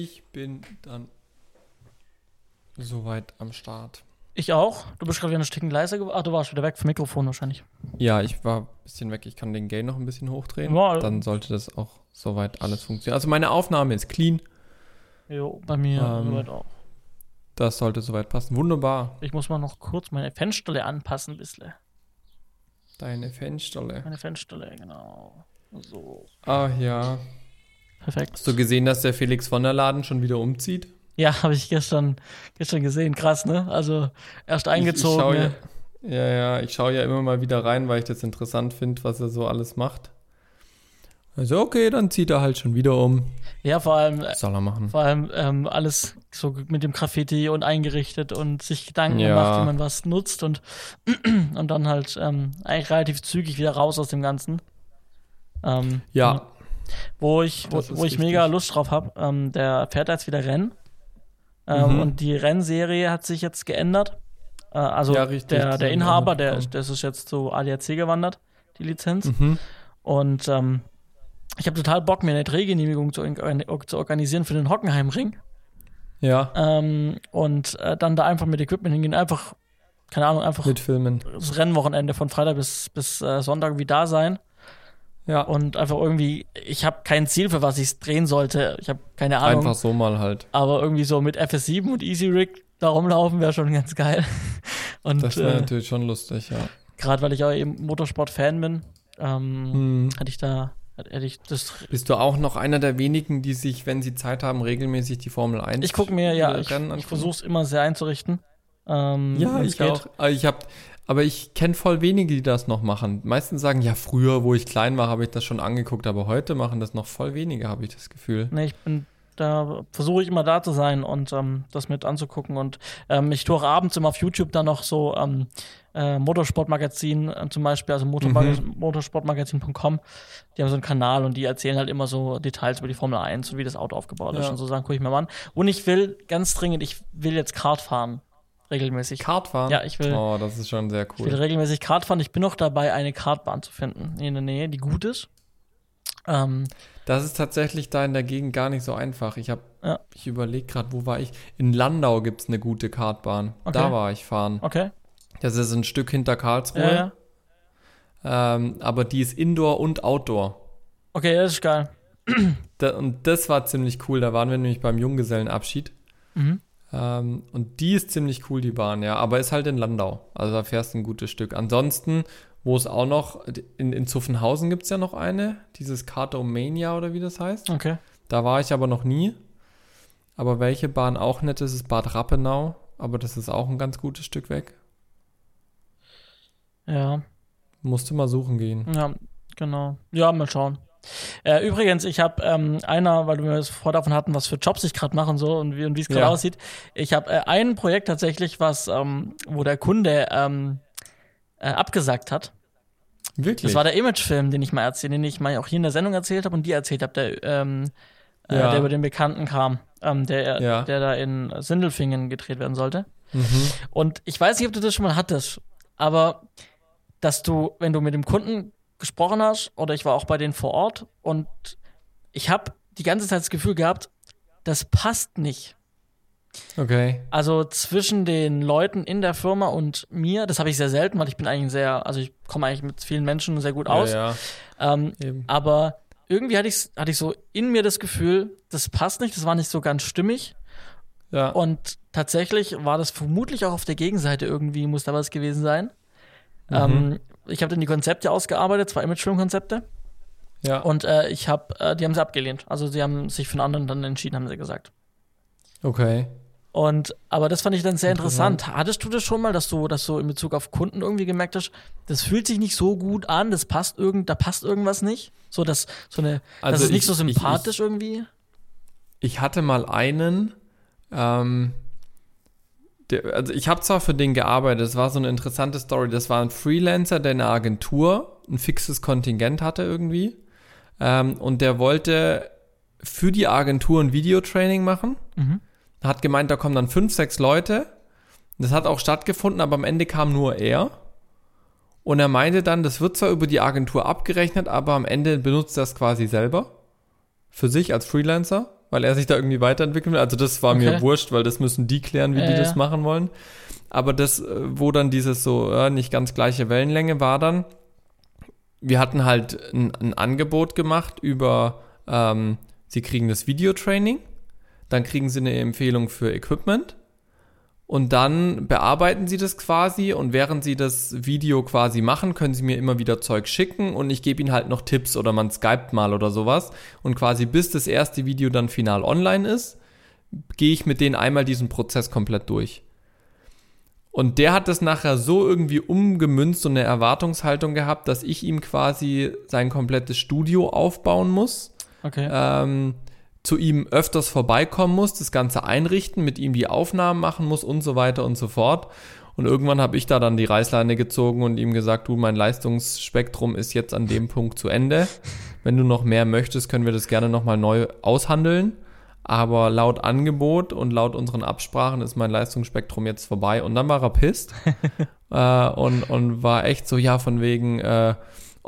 Ich bin dann soweit am Start. Ich auch. Du bist gerade wieder ein Stück leiser geworden. Ah, du warst wieder weg vom Mikrofon wahrscheinlich. Ja, ich war ein bisschen weg. Ich kann den Gain noch ein bisschen hochdrehen. Ja. Dann sollte das auch soweit alles funktionieren. Also meine Aufnahme ist clean. Jo, bei mir Ähm, soweit auch. Das sollte soweit passen. Wunderbar. Ich muss mal noch kurz meine Fensterle anpassen, ein bisschen. Deine Fensterle. Meine Fensterle, genau. So, Ah ja. Perfekt. Hast du gesehen, dass der Felix von der Laden schon wieder umzieht? Ja, habe ich gestern, gestern gesehen. Krass, ne? Also erst eingezogen. Ich, ich schau ne? ja, ja, ja, ich schaue ja immer mal wieder rein, weil ich das interessant finde, was er so alles macht. Also okay, dann zieht er halt schon wieder um. ja, vor allem, Was soll er machen? vor allem ähm, alles so mit dem Graffiti und eingerichtet und sich Gedanken Ja. gemacht, wie man was nutzt und, und dann halt ähm, eigentlich relativ zügig wieder raus aus dem Ganzen. Ähm, Ja, Wo ich, wo, wo ich mega Lust drauf habe. Ähm, der fährt jetzt wieder Rennen. Ähm, Mhm. Und die Rennserie hat sich jetzt geändert. Äh, also Ja, der, der Inhaber, der, das ist jetzt zu ADAC gewandert, die Lizenz. mhm. Und ähm, ich habe total Bock, mir eine Drehgenehmigung zu, zu organisieren für den Hockenheimring. ja, Ähm, und äh, dann da einfach mit Equipment hingehen. Einfach, keine Ahnung, einfach mit Filmen. das Rennwochenende von Freitag bis, bis äh, Sonntag wie da sein. Ja, Und einfach irgendwie, ich habe kein Ziel, für was ich drehen sollte. Ich habe keine Ahnung. einfach so mal halt. Aber irgendwie so mit FS7 und Easy Rig da rumlaufen wäre schon ganz geil. Und Das wäre äh, natürlich schon lustig, ja. gerade weil ich auch eben Motorsport-Fan bin, ähm, Hm. hatte ich da, hätte ich das. Bist du auch noch einer der wenigen, die sich, wenn sie Zeit haben, regelmäßig die Formel 1 Ich gucke mir, ja, ich, ich versuche es immer sehr einzurichten. Ähm, Ja, ich geht. auch. Aber ich hab, aber ich kenne voll wenige, die das noch machen. Meistens sagen, ja, früher, wo ich klein war, habe ich das schon angeguckt, aber heute machen das noch voll wenige, habe ich das Gefühl. Nee, ich bin, da versuche ich immer da zu sein und ähm, das mit anzugucken. Und ähm, ich tue auch abends immer auf YouTube dann noch so ähm, äh, Motorsportmagazin äh, zum Beispiel, also Motormag Mhm. motorsportmagazin.com. Die haben so einen Kanal und die erzählen halt immer so Details über die Formel 1 und wie das Auto aufgebaut ist Ja. und so Sachen gucke ich mir mal an. Und ich will ganz dringend, ich will jetzt Kart fahren. Regelmäßig. Kart fahren? Ja, ich will- Oh, das ist schon sehr Ich will cool. regelmäßig Kart fahren. Ich bin noch dabei, eine Kartbahn zu finden in der Nähe, die gut ist. Ähm, Das ist tatsächlich da in der Gegend gar nicht so einfach. Ich habe, Ja. ich überlege gerade, wo war ich? In Landau gibt es eine gute Kartbahn. Okay. Da war ich fahren. okay. Das ist ein Stück hinter Karlsruhe. Ja, ja. Ähm, aber die ist Indoor und Outdoor. Okay, das ist geil. Da, und das war ziemlich cool. Da waren wir nämlich beim Junggesellenabschied. Mhm. Ähm, und die ist ziemlich cool, die Bahn, ja. Aber ist halt in Landau. Also da fährst du ein gutes Stück. Ansonsten, wo es auch noch, in, in Zuffenhausen gibt es ja noch eine. Dieses Kartomania oder wie das heißt. Okay. Da war ich aber noch nie. Aber welche Bahn auch nett ist, ist Bad Rappenau. Aber das ist auch ein ganz gutes Stück weg. Ja. Musste mal suchen gehen. Ja, genau. Ja, mal schauen. Äh, übrigens, ich habe ähm, einer, weil wir es vorher davon hatten, was für Jobs ich gerade mache und so und wie und es gerade Ja. aussieht. Ich habe äh, ein Projekt tatsächlich, was ähm, wo der Kunde ähm, äh, abgesagt hat. Wirklich? Das war der Imagefilm, den ich mal erzählt, den ich mal auch hier in der Sendung erzählt habe und die erzählt habe, der, ähm, äh, Ja. der über den Bekannten kam, ähm, der, Ja. der da in Sindelfingen gedreht werden sollte. mhm. Und ich weiß nicht, ob du das schon mal hattest, aber dass du, wenn du mit dem Kunden gesprochen hast, oder ich war auch bei denen vor Ort und ich habe die ganze Zeit das Gefühl gehabt, das passt nicht. Okay. Also zwischen den Leuten in der Firma und mir, das habe ich sehr selten, weil ich bin eigentlich sehr, also ich komme eigentlich mit vielen Menschen sehr gut aus. Ja, ja. Ähm, aber irgendwie hatte ich, hatte ich so in mir das Gefühl, das passt nicht, das war nicht so ganz stimmig. Ja. Und tatsächlich war das vermutlich auch auf der Gegenseite irgendwie, muss da was gewesen sein. Mhm. Ähm, ich habe dann die Konzepte ausgearbeitet, zwei Imagefilm-Konzepte. ja. Und äh, ich habe, äh, die haben sie abgelehnt. Also sie haben sich für einen anderen dann entschieden, haben sie gesagt. okay. Und aber das fand ich dann sehr interessant. Interessant. Hattest du das schon mal, dass du, dass du in Bezug auf Kunden irgendwie gemerkt hast, das fühlt sich nicht so gut an, das passt irgend, da passt irgendwas nicht? So dass so eine, das Also ist nicht ich- so ich- sympathisch irgendwie. Ich hatte mal einen, ähm, der, also ich habe zwar für den gearbeitet, das war so eine interessante Story. Das war ein Freelancer, der in einer Agentur ein fixes Kontingent hatte irgendwie. Ähm, und der wollte für die Agentur ein Videotraining machen. Mhm. Hat gemeint, da kommen dann fünf, sechs Leute. Das hat auch stattgefunden, aber am Ende kam nur er. Und er meinte dann, das wird zwar über die Agentur abgerechnet, aber am Ende benutzt er es quasi selber. Für sich als Freelancer. Weil er sich da irgendwie weiterentwickeln will. Also das war Okay. mir wurscht, weil das müssen die klären, wie Ja, die das ja. machen wollen. Aber das, äh, wo dann dieses so äh, nicht ganz gleiche Wellenlänge war dann, wir hatten halt ein, ein Angebot gemacht über, ähm, sie kriegen das Videotraining, dann kriegen sie eine Empfehlung für Equipment und dann bearbeiten sie das quasi und während sie das Video quasi machen, können sie mir immer wieder Zeug schicken und ich gebe ihnen halt noch Tipps oder man skypt mal oder sowas und quasi bis das erste Video dann final online ist, gehe ich mit denen einmal diesen Prozess komplett durch. Und der hat das nachher so irgendwie umgemünzt und eine Erwartungshaltung gehabt, dass ich ihm quasi sein komplettes Studio aufbauen muss Okay. ähm, zu ihm öfters vorbeikommen muss, das Ganze einrichten, mit ihm die Aufnahmen machen muss und so weiter und so fort. Und irgendwann habe ich da dann die Reißleine gezogen und ihm gesagt, du, mein Leistungsspektrum ist jetzt an dem Punkt zu Ende. Wenn du noch mehr möchtest, können wir das gerne nochmal neu aushandeln. Aber laut Angebot und laut unseren Absprachen ist mein Leistungsspektrum jetzt vorbei. Und dann war er pisst äh, und, und war echt so, ja, von wegen, äh,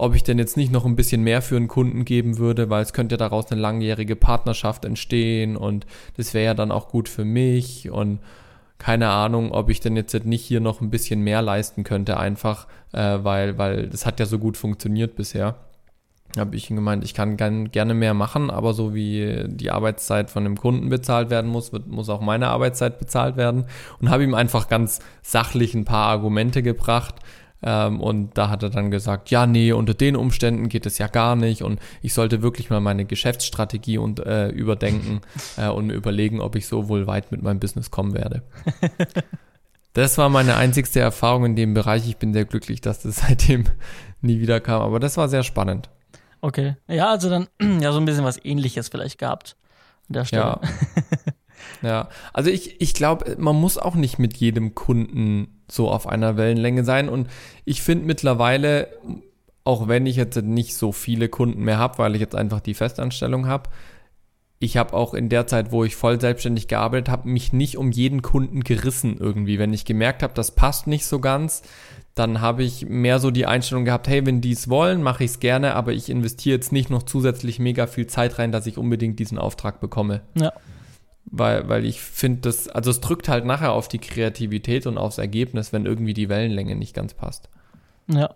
ob ich denn jetzt nicht noch ein bisschen mehr für einen Kunden geben würde, weil es könnte ja daraus eine langjährige Partnerschaft entstehen und das wäre ja dann auch gut für mich und keine Ahnung, ob ich denn jetzt nicht hier noch ein bisschen mehr leisten könnte, einfach, äh, weil, weil das hat ja so gut funktioniert bisher. Habe ich ihm gemeint, ich kann gern, gerne mehr machen, aber so wie die Arbeitszeit von dem Kunden bezahlt werden muss, wird, muss auch meine Arbeitszeit bezahlt werden. Und habe ihm einfach ganz sachlich ein paar Argumente gebracht. Ähm, und da hat er dann gesagt, ja, nee, unter den Umständen geht es ja gar nicht. Und ich sollte wirklich mal meine Geschäftsstrategie und, äh, überdenken äh, und überlegen, ob ich so wohl weit mit meinem Business kommen werde. Das war meine einzigste Erfahrung in dem Bereich. Ich bin sehr glücklich, dass das seitdem nie wieder kam. Aber das war sehr spannend. Okay. Ja, also dann ja so ein bisschen was ähnliches vielleicht gehabt an der Stelle. Ja. Ja. Also ich, ich glaube, man muss auch nicht mit jedem Kunden so auf einer Wellenlänge sein. Und ich finde mittlerweile, auch wenn ich jetzt nicht so viele Kunden mehr habe, weil ich jetzt einfach die Festanstellung habe, ich habe auch in der Zeit, wo ich voll selbstständig gearbeitet habe, mich nicht um jeden Kunden gerissen irgendwie. Wenn ich gemerkt habe, das passt nicht so ganz, dann habe ich mehr so die Einstellung gehabt, hey, wenn die es wollen, mache ich es gerne, aber ich investiere jetzt nicht noch zusätzlich mega viel Zeit rein, dass ich unbedingt diesen Auftrag bekomme. Ja. Weil, weil ich finde, das, also es drückt halt nachher auf die Kreativität und aufs Ergebnis, wenn irgendwie die Wellenlänge nicht ganz passt. Ja.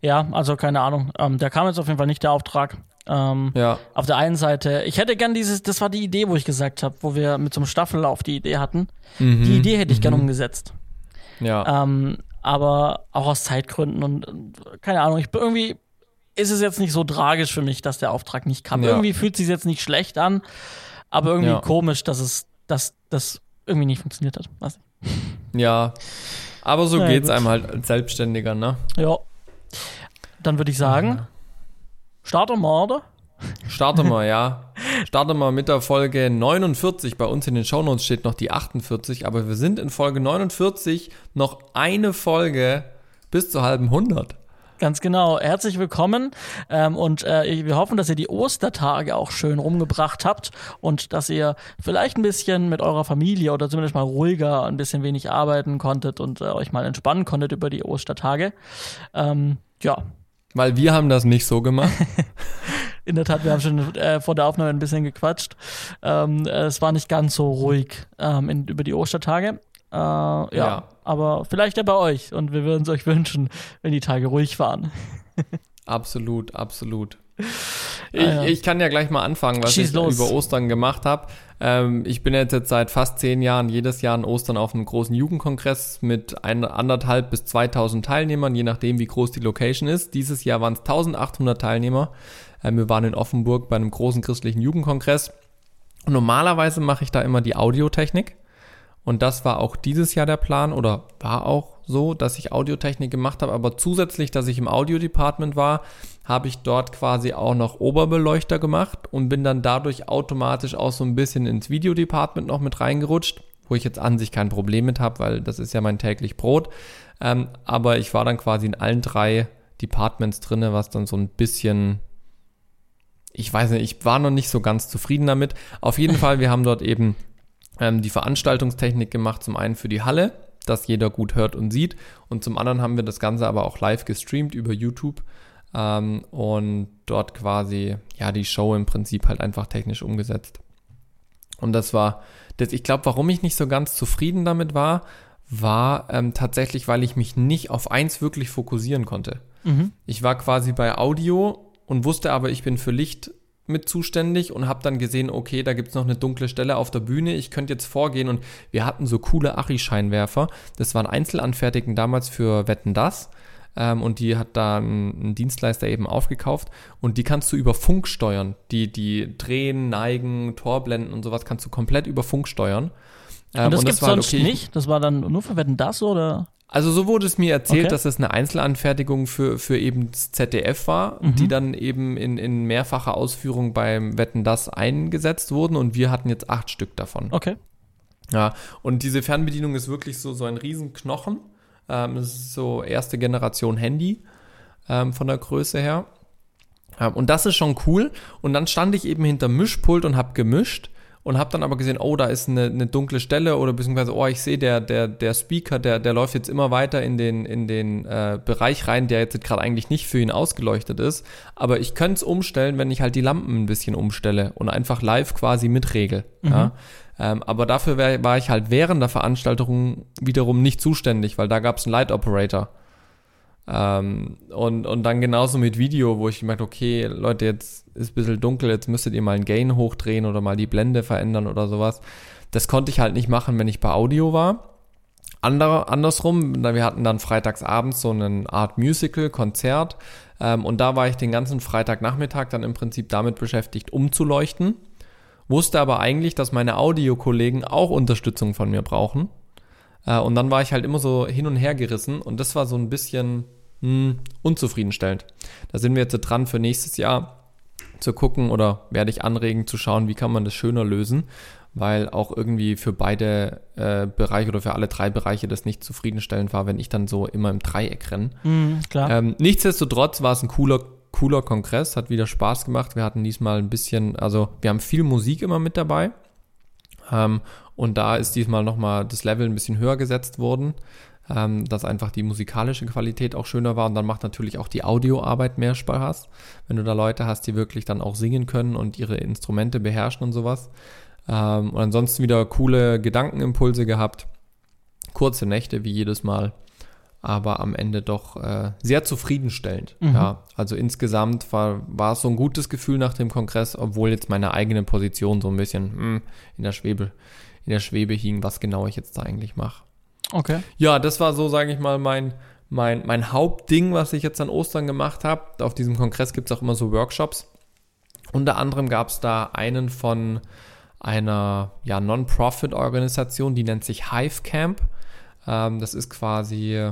Ja, also keine Ahnung. Ähm, da kam jetzt auf jeden Fall nicht der Auftrag. Ähm, Ja, Auf der einen Seite, ich hätte gern dieses, das war die Idee, wo ich gesagt habe, wo wir mit so einem Staffellauf die Idee hatten. Mhm. Die Idee hätte ich gern umgesetzt. ja, Ähm, aber auch aus Zeitgründen und, und keine Ahnung, ich bin irgendwie ist es jetzt nicht so tragisch für mich, dass der Auftrag nicht kam. Ja. Irgendwie fühlt es sich jetzt nicht schlecht an, aber irgendwie Ja. komisch, dass es, dass das irgendwie nicht funktioniert hat. Weiß nicht. ja. Aber so Na ja, geht's gut. einem halt als Selbstständiger, ne? Ja. Dann würde ich sagen, starten wir, oder? Starte mal, ja. Starte mal mit der Folge 49. Bei uns in den Shownotes steht noch die 48, aber wir sind in Folge 49 noch eine Folge bis zur halben 100. Ganz genau. Herzlich willkommen ähm, und äh, wir hoffen, dass ihr die Ostertage auch schön rumgebracht habt und dass ihr vielleicht ein bisschen mit eurer Familie oder zumindest mal ruhiger, ein bisschen wenig arbeiten konntet und äh, euch mal entspannen konntet über die Ostertage. Ähm, ja, Weil wir haben das nicht so gemacht. in der Tat, wir haben schon äh, vor der Aufnahme ein bisschen gequatscht. Ähm, äh, es war nicht ganz so ruhig ähm, in, über die Ostertage. Äh, ja, Ja. Aber vielleicht ja bei euch und wir würden es euch wünschen, wenn die Tage ruhig waren. Absolut, absolut. Ich, Ah, ja. ich kann ja gleich mal anfangen, was Schieß ich los. über Ostern gemacht habe. Ähm, ich bin jetzt, jetzt seit fast zehn Jahren jedes Jahr an Ostern auf einem großen Jugendkongress mit ein, anderthalb bis 2000 Teilnehmern, je nachdem, wie groß die Location ist. Dieses Jahr waren es 1800 Teilnehmer. Ähm, wir waren in Offenburg bei einem großen christlichen Jugendkongress. Und normalerweise mache ich da immer die Audiotechnik. Und das war auch dieses Jahr der Plan oder war auch so, dass ich Audiotechnik gemacht habe. Aber zusätzlich, dass ich im Audio-Department war, habe ich dort quasi auch noch Oberbeleuchter gemacht und bin dann dadurch automatisch auch so ein bisschen ins Video-Department noch mit reingerutscht, wo ich jetzt an sich kein Problem mit habe, weil das ist ja mein täglich Brot. Ähm, aber ich war dann quasi in allen drei Departments drinne, was dann so ein bisschen ich weiß nicht, ich war noch nicht so ganz zufrieden damit. Auf jeden Fall, wir haben dort eben ähm, die Veranstaltungstechnik gemacht, zum einen für die Halle, dass jeder gut hört und sieht, und zum anderen haben wir das Ganze aber auch live gestreamt über YouTube ähm, und dort quasi ja die Show im Prinzip halt einfach technisch umgesetzt. Und das war, das, ich glaube, warum ich nicht so ganz zufrieden damit war, war ähm, tatsächlich, weil ich mich nicht auf eins wirklich fokussieren konnte. Mhm. Ich war quasi bei Audio und wusste aber, ich bin für Licht mit zuständig und habe dann gesehen, okay, da gibt's noch eine dunkle Stelle auf der Bühne. Ich könnte jetzt vorgehen und wir hatten so coole Achi-Scheinwerfer. Das waren Einzelanfertigen damals für Wetten das. Ähm, und die hat da ein, Dienstleister eben aufgekauft und die kannst du über Funk steuern. Die, die drehen, neigen, Torblenden und sowas kannst du komplett über Funk steuern. Ähm, und das, und das gibt's sonst okay. nicht? Das war dann nur für Wetten das oder? Also so wurde es mir erzählt, okay. dass es eine Einzelanfertigung für, für eben das ZDF war, mhm. die dann eben in, in mehrfacher Ausführung beim Wetten das eingesetzt wurden und wir hatten jetzt acht Stück davon. Okay. Ja, und diese Fernbedienung ist wirklich so, so ein Riesenknochen. Ähm, das ist so erste Generation Handy ähm, von der Größe her. Ähm, und das ist schon cool. Und dann stand ich eben hinter Mischpult und habe gemischt und habe dann aber gesehen, oh, da ist eine, eine dunkle Stelle oder beziehungsweise, oh, ich sehe, der, der, der Speaker, der, der läuft jetzt immer weiter in den, in den äh, Bereich rein, der jetzt gerade eigentlich nicht für ihn ausgeleuchtet ist. Aber ich könnte es umstellen, wenn ich halt die Lampen ein bisschen umstelle und einfach live quasi mitregel. Mhm. Ja? Ähm, aber dafür wär, war ich halt während der Veranstaltung wiederum nicht zuständig, weil da gab es einen Light Operator. Ähm, und, und dann genauso mit Video, wo ich gemerkt, okay, Leute, jetzt ist ein bisschen dunkel, jetzt müsstet ihr mal ein Gain hochdrehen oder mal die Blende verändern oder sowas. Das konnte ich halt nicht machen, wenn ich bei Audio war. Andere, andersrum, wir hatten dann freitags abends so eine Art Musical-Konzert ähm, und da war ich den ganzen Freitagnachmittag dann im Prinzip damit beschäftigt, umzuleuchten. Wusste aber eigentlich, dass meine Audiokollegen auch Unterstützung von mir brauchen. Äh, und dann war ich halt immer so hin und her gerissen und das war so ein bisschen mh, hm, unzufriedenstellend. Da sind wir jetzt dran für nächstes Jahr zu gucken oder werde ich anregen zu schauen, wie kann man das schöner lösen, weil auch irgendwie für beide äh, Bereiche oder für alle drei Bereiche das nicht zufriedenstellend war, wenn ich dann so immer im Dreieck renne. Mm, ähm, nichtsdestotrotz war es ein cooler, cooler Kongress, hat wieder Spaß gemacht. Wir hatten diesmal ein bisschen, also wir haben viel Musik immer mit dabei. Ähm, und da ist diesmal nochmal das Level ein bisschen höher gesetzt worden ähm, dass einfach die musikalische Qualität auch schöner war und dann macht natürlich auch die Audioarbeit mehr Spaß, wenn du da Leute hast, die wirklich dann auch singen können und ihre Instrumente beherrschen und sowas. Ähm, und ansonsten wieder coole Gedankenimpulse gehabt, kurze Nächte wie jedes Mal, aber am Ende doch äh, sehr zufriedenstellend. Mhm. Ja, also insgesamt war, war es so ein gutes Gefühl nach dem Kongress, obwohl jetzt meine eigene Position so ein bisschen mh, hm, in der Schwebe in der Schwebe hing, was genau ich jetzt da eigentlich mache. Okay. Ja, das war so, sage ich mal, mein, mein, mein Hauptding, was ich jetzt an Ostern gemacht habe. Auf diesem Kongress gibt es auch immer so Workshops. Unter anderem gab es da einen von einer ja, Non-Profit-Organisation, die nennt sich Hive Camp. Ähm, das ist quasi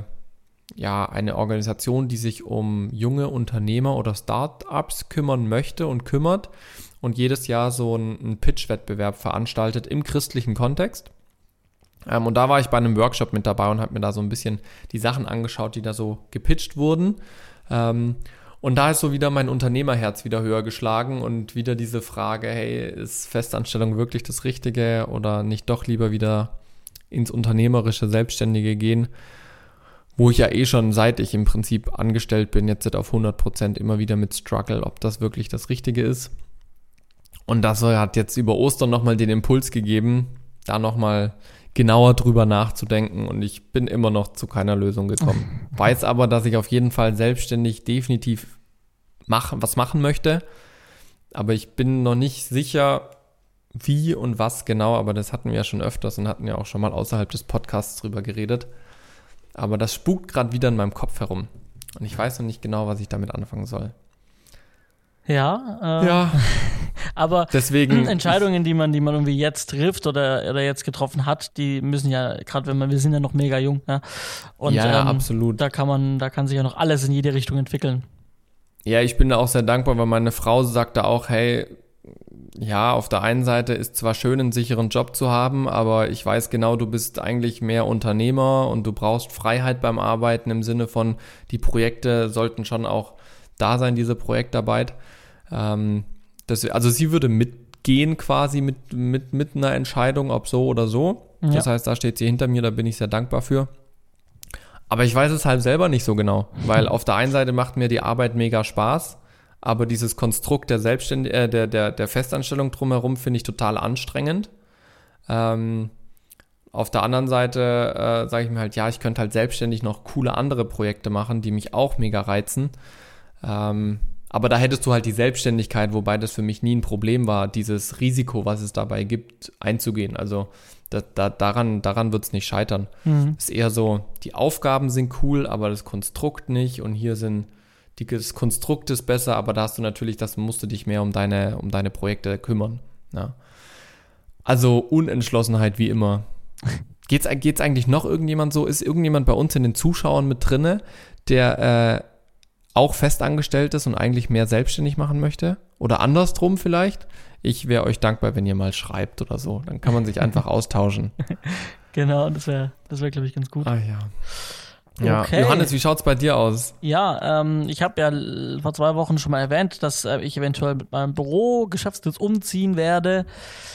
ja, eine Organisation, die sich um junge Unternehmer oder Startups kümmern möchte und kümmert und jedes Jahr so einen Pitch-Wettbewerb veranstaltet im christlichen Kontext. Ähm, und da war ich bei einem Workshop mit dabei und habe mir da so ein bisschen die Sachen angeschaut, die da so gepitcht wurden. Ähm, und da ist so wieder mein Unternehmerherz wieder höher geschlagen und wieder diese Frage, hey, ist Festanstellung wirklich das Richtige oder nicht doch lieber wieder ins unternehmerische, selbstständige gehen, wo ich ja eh schon seit ich im Prinzip angestellt bin, jetzt auf 100 Prozent immer wieder mit Struggle, ob das wirklich das Richtige ist. Und das hat jetzt über Ostern nochmal den Impuls gegeben, da nochmal genauer drüber nachzudenken und ich bin immer noch zu keiner Lösung gekommen. Weiß aber, dass ich auf jeden Fall selbstständig definitiv mach, was machen möchte, aber ich bin noch nicht sicher, wie und was genau, aber das hatten wir ja schon öfters und hatten ja auch schon mal außerhalb des Podcasts drüber geredet. Aber das spukt gerade wieder in meinem Kopf herum und ich weiß noch nicht genau, was ich damit anfangen soll. Ja. Äh, ja. Aber Deswegen, Entscheidungen, die man, die man irgendwie jetzt trifft oder, oder jetzt getroffen hat, die müssen ja, gerade wenn man, wir sind ja noch mega jung, ja. Und ja, ähm, absolut. Da kann man, da kann sich ja noch alles in jede Richtung entwickeln. Ja, ich bin da auch sehr dankbar, weil meine Frau sagte auch, hey, ja, auf der einen Seite ist zwar schön, einen sicheren Job zu haben, aber ich weiß genau, du bist eigentlich mehr Unternehmer und du brauchst Freiheit beim Arbeiten im Sinne von, die Projekte sollten schon auch da sein, diese Projektarbeit. Ähm, das, also sie würde mitgehen quasi mit, mit, mit einer Entscheidung, ob so oder so. Ja. Das heißt, da steht sie hinter mir, da bin ich sehr dankbar für. Aber ich weiß es halt selber nicht so genau, weil auf der einen Seite macht mir die Arbeit mega Spaß, aber dieses Konstrukt der Selbstständ äh, der, der, der Festanstellung drumherum finde ich total anstrengend. Ähm, auf der anderen Seite äh, sage ich mir halt, ja, ich könnte halt selbstständig noch coole andere Projekte machen, die mich auch mega reizen. Ähm, aber da hättest du halt die Selbstständigkeit, wobei das für mich nie ein Problem war, dieses Risiko, was es dabei gibt, einzugehen. Also da, da, daran, daran wird es nicht scheitern. Mhm. Es ist eher so, die Aufgaben sind cool, aber das Konstrukt nicht. Und hier sind, die, das Konstrukt ist besser, aber da hast du natürlich, das musst du dich mehr um deine, um deine Projekte kümmern. Ja. Also Unentschlossenheit wie immer. Geht's, geht's eigentlich noch irgendjemand so? Ist irgendjemand bei uns in den Zuschauern mit drinne, der äh, auch festangestellt ist und eigentlich mehr selbstständig machen möchte? Oder andersrum vielleicht? Ich wäre euch dankbar, wenn ihr mal schreibt oder so. Dann kann man sich einfach austauschen. Genau, das wäre, das wäre, glaube ich, ganz gut. Ah ja. Ja, okay. Johannes, wie schaut's bei dir aus? Ja, ähm, ich habe ja vor zwei Wochen schon mal erwähnt, dass äh, ich eventuell mit meinem Büro Geschäftssitz umziehen werde.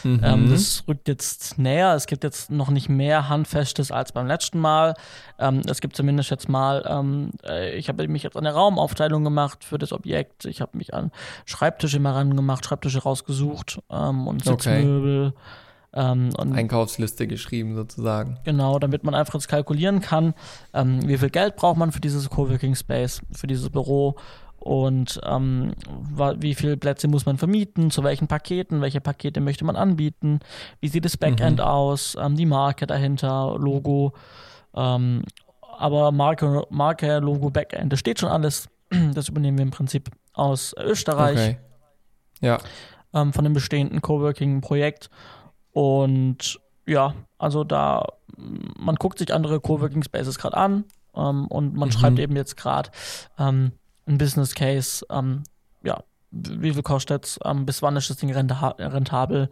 Mhm. Ähm, das rückt jetzt näher. Es gibt jetzt noch nicht mehr Handfestes als beim letzten Mal. Ähm, es gibt zumindest jetzt mal, ähm, äh, ich habe mich jetzt an der Raumaufteilung gemacht für das Objekt. Ich habe mich an Schreibtische mal ran gemacht, Schreibtische rausgesucht ähm, und Sitzmöbel. Okay. Ähm, Einkaufsliste geschrieben sozusagen. Genau, damit man einfach jetzt kalkulieren kann, ähm, wie viel Geld braucht man für dieses Coworking Space, für dieses Büro und ähm, wie viele Plätze muss man vermieten, zu welchen Paketen, welche Pakete möchte man anbieten, wie sieht das Backend mhm. aus, ähm, die Marke dahinter, Logo, ähm, aber Marke, Marke, Logo, Backend, das steht schon alles. Das übernehmen wir im Prinzip aus Österreich. Okay. Ja. Ähm, von dem bestehenden Coworking-Projekt und ja, also da, man guckt sich andere Coworking Spaces gerade an ähm, und man mhm. schreibt eben jetzt gerade ähm, ein Business Case, ähm, ja, wie viel kostet es, ähm, bis wann ist das Ding rentabel.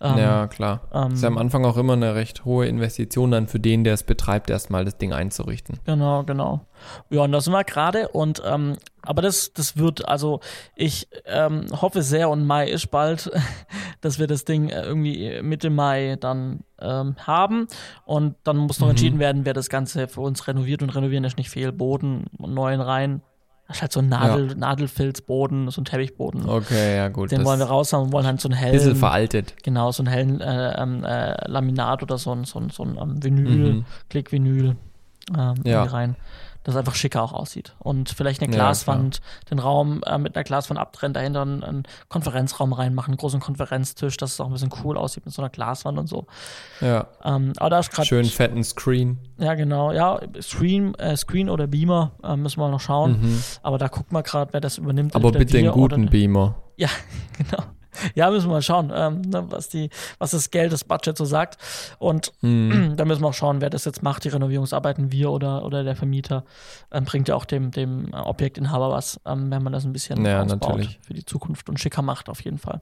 Ähm, ja, klar. Ähm, ist ja am Anfang auch immer eine recht hohe Investition dann für den, der es betreibt, erstmal das Ding einzurichten. Genau, genau. Ja, und da sind wir gerade und ähm, aber das, das wird, also ich ähm, hoffe sehr und Mai ist bald, dass wir das Ding äh, irgendwie Mitte Mai dann ähm, haben und dann muss noch mhm. entschieden werden, wer das Ganze für uns renoviert und renovieren ist nicht viel, Boden und neuen Reihen das ist halt so ein Nadel, ja. Nadelfilzboden, so ein Teppichboden. Okay, ja gut. Den wollen wir raus haben und wollen halt so einen hellen. Bisschen veraltet. Genau, so einen hellen äh, ähm, äh, Laminat oder so ein, so ein, so ein um, Vinyl, mhm. Klickvinyl ähm, ja. rein das einfach schicker auch aussieht. Und vielleicht eine Glaswand, ja, den Raum äh, mit einer Glaswand abtrennen, dahinter einen, einen, Konferenzraum reinmachen, einen großen Konferenztisch, dass es auch ein bisschen cool aussieht mit so einer Glaswand und so. Ja. Ähm, aber da ist gerade. Schön fetten Screen. Ja, genau. Ja, Screen, äh, Screen oder Beamer äh, müssen wir noch schauen. Mhm. Aber da guckt man gerade, wer das übernimmt. Aber bitte einen guten Beamer. Ja, genau. Ja, müssen wir mal schauen, ähm, ne, was, die, was das Geld, das Budget so sagt. Und mm. da müssen wir auch schauen, wer das jetzt macht, die Renovierungsarbeiten, wir oder, oder der Vermieter. Ähm, bringt ja auch dem, dem Objektinhaber was, ähm, wenn man das ein bisschen ja, ausbaut natürlich. für die Zukunft und schicker macht, auf jeden Fall.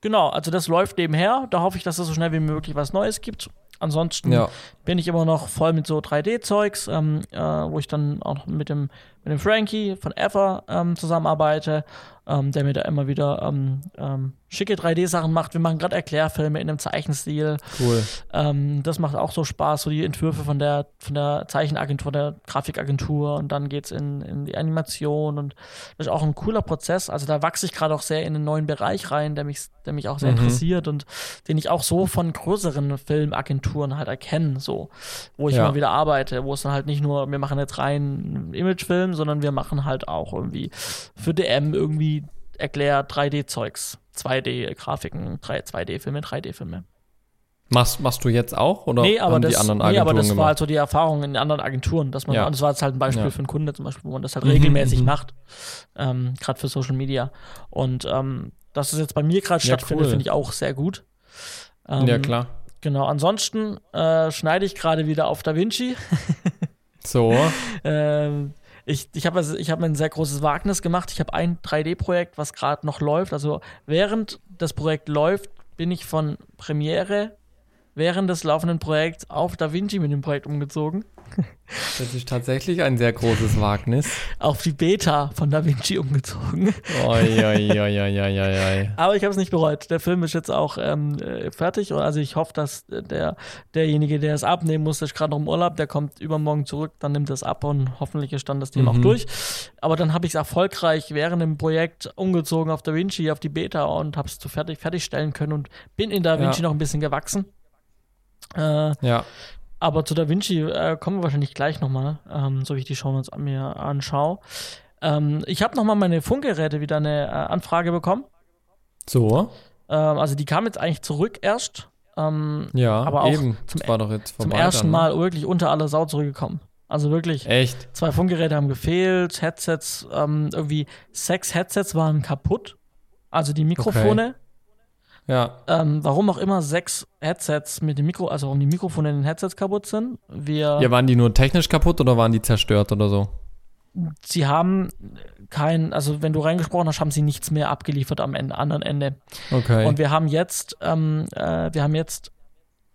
Genau, also das läuft nebenher. Da hoffe ich, dass es so schnell wie möglich was Neues gibt. Ansonsten ja. bin ich immer noch voll mit so 3D-Zeugs, ähm, äh, wo ich dann auch mit dem, mit dem Frankie von Ever ähm, zusammenarbeite ähm, der mir da immer wieder ähm, ähm, schicke 3D-Sachen macht. Wir machen gerade Erklärfilme in einem Zeichenstil. Cool. Ähm, das macht auch so Spaß, so die Entwürfe von der, von der Zeichenagentur, der Grafikagentur und dann geht's in, in die Animation und das ist auch ein cooler Prozess. Also da wachse ich gerade auch sehr in einen neuen Bereich rein, der mich, der mich auch sehr mhm. interessiert und den ich auch so von größeren Filmagenturen halt erkenne, so, wo ich ja. immer wieder arbeite, wo es dann halt nicht nur, wir machen jetzt rein Imagefilm, sondern wir machen halt auch irgendwie für DM irgendwie erklärt 3D-Zeugs, 2D-Grafiken, 2D-Filme, 3D-Filme. Machst, machst du jetzt auch oder nee, aber das, die anderen Agenturen Nee, aber das gemacht? war halt so die Erfahrung in anderen Agenturen, dass man, ja. das war jetzt halt ein Beispiel ja. für einen Kunde zum Beispiel, wo man das halt mhm, regelmäßig mhm. macht, ähm, gerade für Social Media. Und ähm, dass es jetzt bei mir gerade ja, stattfindet, cool. finde ich auch sehr gut. Ähm, ja, klar. Genau, ansonsten äh, schneide ich gerade wieder auf Da Vinci. so. ähm, ich, ich habe ich hab ein sehr großes Wagnis gemacht. Ich habe ein 3D-Projekt, was gerade noch läuft. Also während das Projekt läuft, bin ich von Premiere während des laufenden Projekts auf DaVinci mit dem Projekt umgezogen. Das ist tatsächlich ein sehr großes Wagnis. Auf die Beta von DaVinci umgezogen. Oi, oi, oi, oi, oi, oi. Aber ich habe es nicht bereut. Der Film ist jetzt auch ähm, äh, fertig. Also ich hoffe, dass der, derjenige, der es abnehmen muss, der ist gerade noch im Urlaub, der kommt übermorgen zurück, dann nimmt es ab und hoffentlich ist dann das Thema Mhm. auch durch. Aber dann habe ich es erfolgreich während dem Projekt umgezogen auf DaVinci, auf die Beta und habe es zu fertig fertigstellen können und bin in DaVinci Ja. noch ein bisschen gewachsen. Äh, Ja, aber zu Da Vinci äh, kommen wir wahrscheinlich gleich nochmal, ähm, so wie ich die Shownotes an mir anschaue. Ähm, ich habe nochmal meine Funkgeräte wieder eine äh, Anfrage bekommen. so. Ähm, also die kam jetzt eigentlich zurück erst. Ähm, Ja, Aber auch eben. zum- das war doch jetzt zum vorbei. ersten dann, ne? Mal wirklich unter aller Sau zurückgekommen. Also wirklich, Echt? zwei Funkgeräte haben gefehlt, Headsets, ähm, irgendwie sechs Headsets waren kaputt. Also die Mikrofone. Ja. Ähm, warum auch immer sechs Headsets mit dem Mikro, also warum die Mikrofone in den Headsets kaputt sind. Wir Ja, waren die nur technisch kaputt oder waren die zerstört oder so? sie haben kein, also wenn du reingesprochen hast, haben sie nichts mehr abgeliefert am Ende, anderen Ende. Okay. Und wir haben jetzt, ähm, äh, wir haben jetzt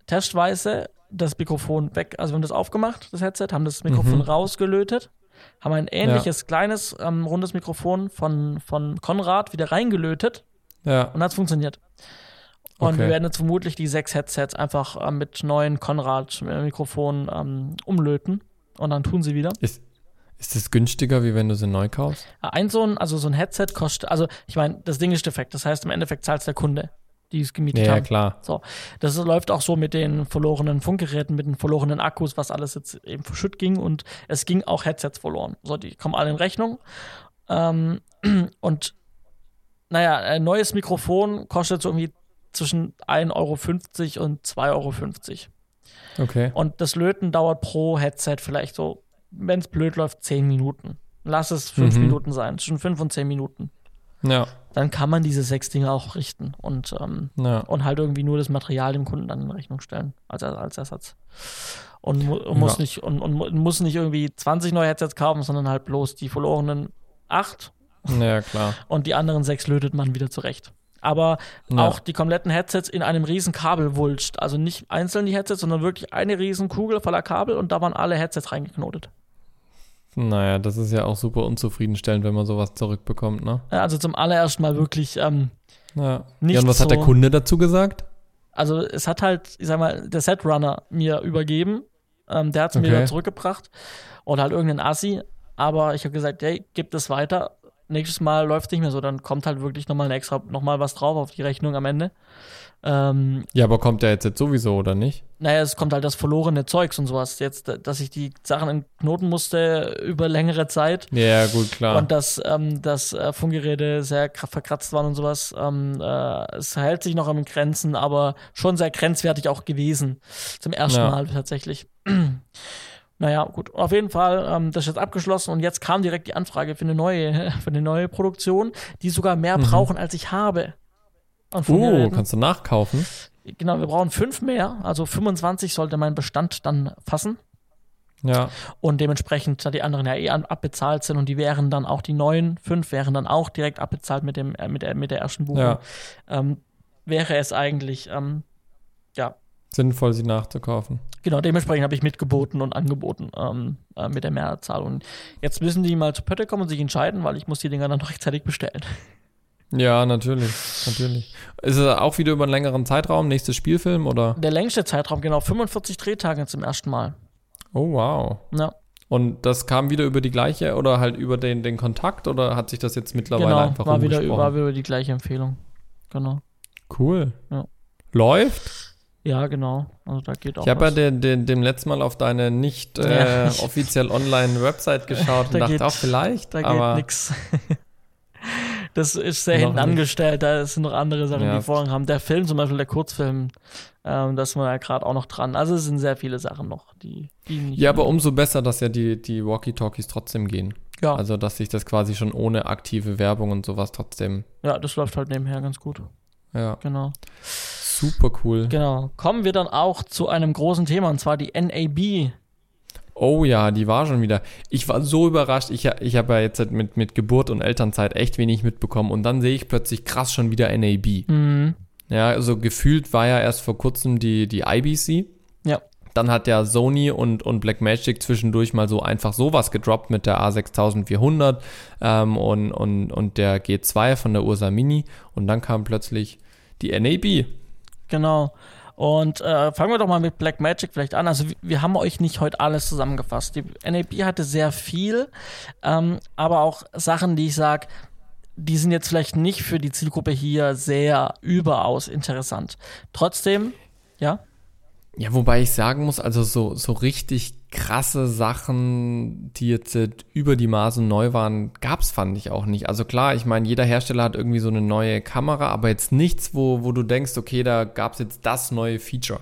testweise das Mikrofon weg, also wir haben das aufgemacht, das Headset, haben das Mikrofon Mhm. rausgelötet, haben ein ähnliches kleines ähm, rundes Mikrofon von, von Konrad wieder reingelötet ja. und hat es funktioniert. Und Okay. wir werden jetzt vermutlich die sechs Headsets einfach äh, mit neuen Konrad-Mikrofonen ähm, umlöten und dann tun sie wieder. Ist, ist das günstiger, wie wenn du sie neu kaufst? Ein so ein, also so ein Headset kostet, also ich meine, das Ding ist defekt. Das heißt, im Endeffekt zahlt der Kunde, die es gemietet Ja, ja, haben. klar. So, das läuft auch so mit den verlorenen Funkgeräten, mit den verlorenen Akkus, was alles jetzt eben verschütt ging und es ging auch Headsets verloren. So, die kommen alle in Rechnung. Ähm, und naja, ein neues Mikrofon kostet so irgendwie zwischen 1,50 Euro und 2,50 Euro. Okay. Und das Löten dauert pro Headset vielleicht so, wenn es blöd läuft, 10 Minuten. Lass es 5 Mhm. Minuten sein, zwischen 5 und 10 Minuten. Ja. Dann kann man diese sechs Dinge auch richten und, ähm, Ja. und halt irgendwie nur das Material dem Kunden dann in Rechnung stellen, als, als Ersatz. Und, mu und muss Ja. nicht, und, und mu- muss nicht irgendwie 20 neue Headsets kaufen, sondern halt bloß die verlorenen 8 Ja, klar. und die anderen sechs lötet man wieder zurecht. Aber Ja. auch die kompletten Headsets in einem riesen Kabelwulst. Also nicht einzeln die Headsets, sondern wirklich eine riesen Kugel voller Kabel und da waren alle Headsets reingeknotet. Naja, das ist ja auch super unzufriedenstellend, wenn man sowas zurückbekommt, ne? Ja, Also zum allerersten Mal wirklich, ähm, Ja. Nicht ja, und was hat der so- Kunde dazu gesagt? also es hat halt, ich sag mal, der Setrunner mir übergeben. Ähm, der hat es mir Okay. wieder zurückgebracht. Oder halt irgendein Assi. Aber ich habe gesagt, hey, gib das weiter. Nächstes Mal läuft nicht mehr so. Dann kommt halt wirklich nochmal ein extra, nochmal was drauf auf die Rechnung am Ende. Ähm, Ja, aber kommt der jetzt, jetzt sowieso, oder nicht? naja, es kommt halt das verlorene Zeugs und sowas. Jetzt, dass ich die Sachen entknoten musste über längere Zeit. Ja, gut, klar. Und dass, ähm, dass äh, Funkgeräte sehr kra- verkratzt waren und sowas. Ähm, äh, es hält sich noch an Grenzen, aber schon sehr grenzwertig auch gewesen. Zum ersten Ja. Mal tatsächlich. Naja, gut. Auf jeden Fall, ähm, das ist jetzt abgeschlossen und jetzt kam direkt die Anfrage für eine neue, für eine neue Produktion, die sogar mehr Mhm. brauchen, als ich habe. An Oh, Funkgeräten. kannst du nachkaufen? genau, wir brauchen fünf mehr. Also 25 sollte mein Bestand dann fassen Ja. und dementsprechend, da die anderen ja eh abbezahlt sind und die wären dann auch die neuen fünf wären dann auch direkt abbezahlt mit dem äh, mit der mit der ersten Buchung, Ja. ähm, wäre es eigentlich ähm, ja Sinnvoll, sie nachzukaufen. genau dementsprechend habe ich mitgeboten und angeboten ähm, äh, mit der Mehrzahl und jetzt müssen die mal zu Pötte kommen und sich entscheiden, weil ich muss die Dinger dann noch rechtzeitig bestellen. Ja, natürlich. Natürlich. Ist es auch wieder über einen längeren Zeitraum? Nächstes Spielfilm oder? Der längste Zeitraum genau 45 Drehtage zum ersten Mal. Oh, wow. Ja, Und das kam wieder über die gleiche oder halt über den, den Kontakt oder hat sich das jetzt mittlerweile genau, einfach war wieder, war wieder die gleiche Empfehlung. Genau. Cool. Ja. Läuft? Ja, genau. Also da geht auch Ich habe ja den, den, dem letzten Mal auf deine nicht Ja, äh, ich- offiziell online Website geschaut und Da dachte geht- auch vielleicht, Da aber geht nix. Das ist sehr hinten angestellt, da sind noch andere Sachen, Ja. die Vorrang haben. Der Film zum Beispiel, der Kurzfilm, ähm, da ist man ja gerade auch noch dran. Also es sind sehr viele Sachen noch, die, die ja, aber umso besser, dass ja die, die Walkie-Talkies trotzdem gehen. ja, Also, dass sich das quasi schon ohne aktive Werbung und sowas trotzdem, ja, das läuft halt nebenher ganz gut. ja, Genau. Super cool. Genau. Kommen wir dann auch zu einem großen Thema, und zwar die NAB. Oh ja, die war schon wieder. Ich war so überrascht. Ich, ich habe ja jetzt mit, mit Geburt und Elternzeit echt wenig mitbekommen und dann sehe ich plötzlich krass schon wieder NAB. Mhm. Ja, also gefühlt war ja erst vor kurzem die, die IBC. Ja. Dann hat ja Sony und, und Blackmagic zwischendurch mal so einfach sowas gedroppt mit der A6400 ähm, und, und, und der G2 von der Ursa Mini. Und dann kam plötzlich die NAB. Genau. Und äh, fangen wir doch mal mit Blackmagic vielleicht an. Also wir haben euch nicht heute alles zusammengefasst. Die NAB hatte sehr viel, ähm, aber auch Sachen, die ich sage, die sind jetzt vielleicht nicht für die Zielgruppe hier sehr überaus interessant. Trotzdem, ja. Ja, wobei ich sagen muss, also so, so richtig krasse Sachen, die jetzt äh, über die Maßen neu waren, gab's fand ich auch nicht. Also klar, ich meine, jeder Hersteller hat irgendwie so eine neue Kamera, aber jetzt nichts, wo, wo du denkst, okay, da gab's jetzt das neue Feature.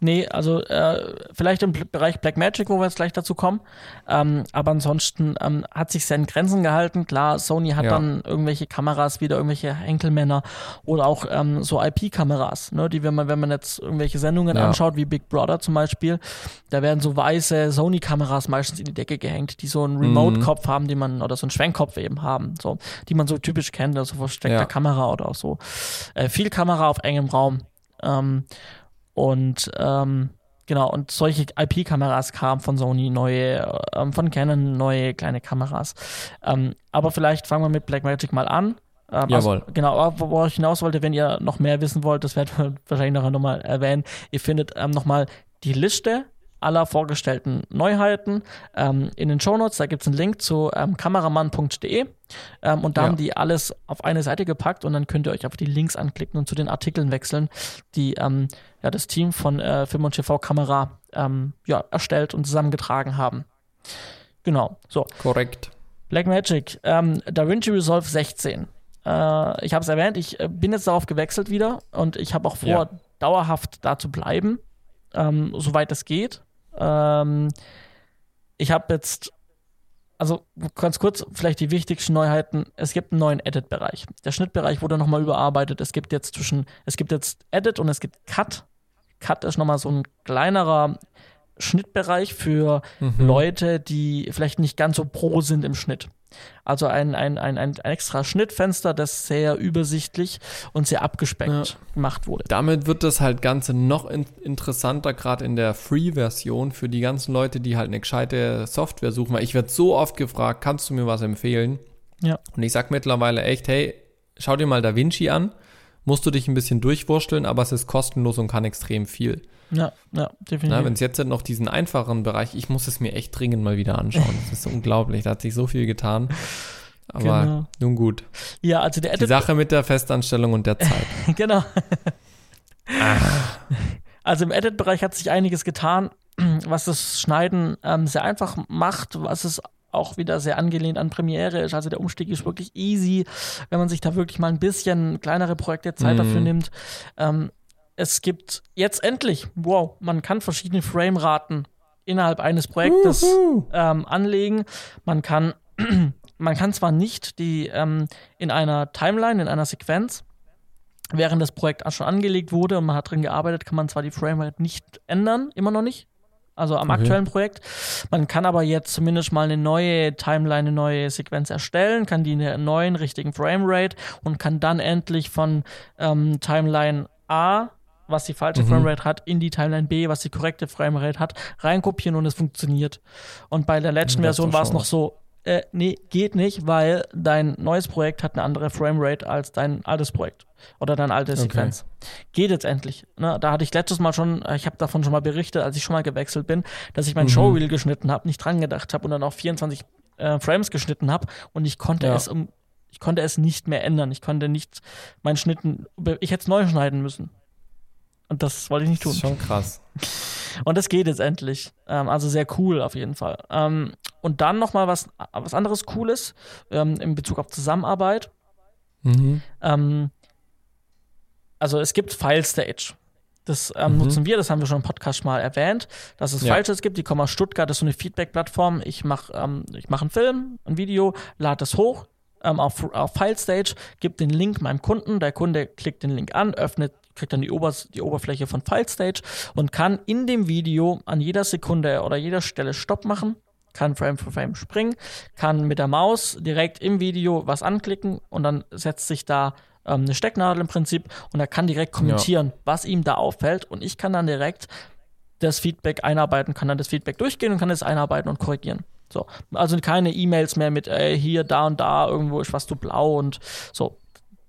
Nee, also äh, vielleicht im Bereich Black Magic, wo wir jetzt gleich dazu kommen. Ähm, aber ansonsten ähm, hat sich seinen Grenzen gehalten. Klar, Sony hat ja. dann irgendwelche Kameras, wieder irgendwelche Henkelmänner oder auch ähm, so IP-Kameras, ne, die, wenn man, wenn man jetzt irgendwelche Sendungen ja. anschaut, wie Big Brother zum Beispiel, da werden so weiße Sony-Kameras meistens in die Decke gehängt, die so einen Remote-Kopf mhm. haben, die man, oder so einen Schwenkkopf eben haben, so, die man so typisch kennt, also versteckter ja. Kamera oder auch so. Äh, viel Kamera auf engem Raum. Ähm, und ähm, genau, und solche IP-Kameras kamen von Sony, neue, ähm, von Canon neue kleine Kameras. Ähm, aber vielleicht fangen wir mit Blackmagic mal an. Ähm, Jawohl. Also, genau, wo ich hinaus wollte, wenn ihr noch mehr wissen wollt, das werden wir wahrscheinlich nachher nochmal erwähnen. Ihr findet ähm, nochmal die Liste aller vorgestellten Neuheiten ähm, in den Shownotes. Da gibt es einen Link zu ähm, kameramann.de ähm, und da ja. haben die alles auf eine Seite gepackt und dann könnt ihr euch auf die Links anklicken und zu den Artikeln wechseln, die ähm, ja, das Team von äh, Film und TV Kamera ähm, ja, erstellt und zusammengetragen haben. Genau, so. Korrekt. Blackmagic, ähm, DaVinci Resolve 16. Äh, ich habe es erwähnt, ich äh, bin jetzt darauf gewechselt wieder und ich habe auch vor, ja. dauerhaft da zu bleiben, ähm, soweit es geht. Ähm, ich habe jetzt, also ganz kurz, vielleicht die wichtigsten Neuheiten. Es gibt einen neuen Edit-Bereich. Der Schnittbereich wurde nochmal überarbeitet. Es gibt jetzt zwischen, es gibt jetzt Edit und es gibt Cut. Cut ist nochmal so ein kleinerer Schnittbereich für mhm. Leute, die vielleicht nicht ganz so pro sind im Schnitt. Also ein, ein, ein, ein extra Schnittfenster, das sehr übersichtlich und sehr abgespeckt ja. gemacht wurde. Damit wird das halt Ganze noch in interessanter, gerade in der Free-Version, für die ganzen Leute, die halt eine gescheite Software suchen. Weil ich werde so oft gefragt, kannst du mir was empfehlen? Ja. Und ich sage mittlerweile echt, hey, schau dir mal DaVinci an. Musst du dich ein bisschen durchwursteln, aber es ist kostenlos und kann extrem viel. Ja, ja, definitiv. Wenn es jetzt noch diesen einfacheren Bereich, ich muss es mir echt dringend mal wieder anschauen. Das ist unglaublich, da hat sich so viel getan. Aber genau. nun gut. Ja, also der Die Sache mit der Festanstellung und der Zeit. genau. ah. Also im Edit-Bereich hat sich einiges getan, was das Schneiden ähm, sehr einfach macht, was es auch wieder sehr angelehnt an Premiere ist. Also der Umstieg ist wirklich easy, wenn man sich da wirklich mal ein bisschen kleinere Projekte Zeit mm. dafür nimmt. Ähm, es gibt jetzt endlich, wow, man kann verschiedene Frameraten innerhalb eines Projektes ähm, anlegen. Man kann, man kann zwar nicht die ähm, in einer Timeline, in einer Sequenz, während das Projekt schon angelegt wurde und man hat drin gearbeitet, kann man zwar die Framerate nicht ändern, immer noch nicht. Also am okay. aktuellen Projekt. Man kann aber jetzt zumindest mal eine neue Timeline, eine neue Sequenz erstellen, kann die in der neuen richtigen Framerate und kann dann endlich von ähm, Timeline A was die falsche mhm. Framerate hat, in die Timeline B, was die korrekte Framerate hat, reinkopieren und es funktioniert. Und bei der letzten Version war es noch so, äh, nee, geht nicht, weil dein neues Projekt hat eine andere Framerate als dein altes Projekt oder deine alte Sequenz. Okay. Geht jetzt endlich. Ne? Da hatte ich letztes Mal schon, ich habe davon schon mal berichtet, als ich schon mal gewechselt bin, dass ich mein mhm. Showreel geschnitten habe, nicht dran gedacht habe und dann auch 24 äh, Frames geschnitten habe und ich konnte ja. es um ich konnte es nicht mehr ändern. Ich konnte nicht meinen Schnitten, ich hätte es neu schneiden müssen. Und das wollte ich nicht tun. Das ist schon krass. Und das geht jetzt endlich. Ähm, also sehr cool auf jeden Fall. Ähm, und dann noch mal was, was anderes Cooles ähm, in Bezug auf Zusammenarbeit. Mhm. Ähm, also es gibt FileStage. Das ähm, mhm. nutzen wir, das haben wir schon im Podcast mal erwähnt, dass es ja. Falsches gibt. Die kommen aus Stuttgart, das ist so eine Feedback-Plattform. Ich mache ähm, mach einen Film, ein Video, lade es hoch, ähm, auf, auf FileStage, gibt den Link meinem Kunden, der Kunde klickt den Link an, öffnet kriegt dann die, Obers die Oberfläche von FileStage und kann in dem Video an jeder Sekunde oder jeder Stelle Stopp machen, kann Frame für Frame springen, kann mit der Maus direkt im Video was anklicken und dann setzt sich da ähm, eine Stecknadel im Prinzip und er kann direkt kommentieren, ja. was ihm da auffällt und ich kann dann direkt das Feedback einarbeiten, kann dann das Feedback durchgehen und kann es einarbeiten und korrigieren. So, also keine E-Mails mehr mit ey, hier, da und da, irgendwo ist was du blau und so.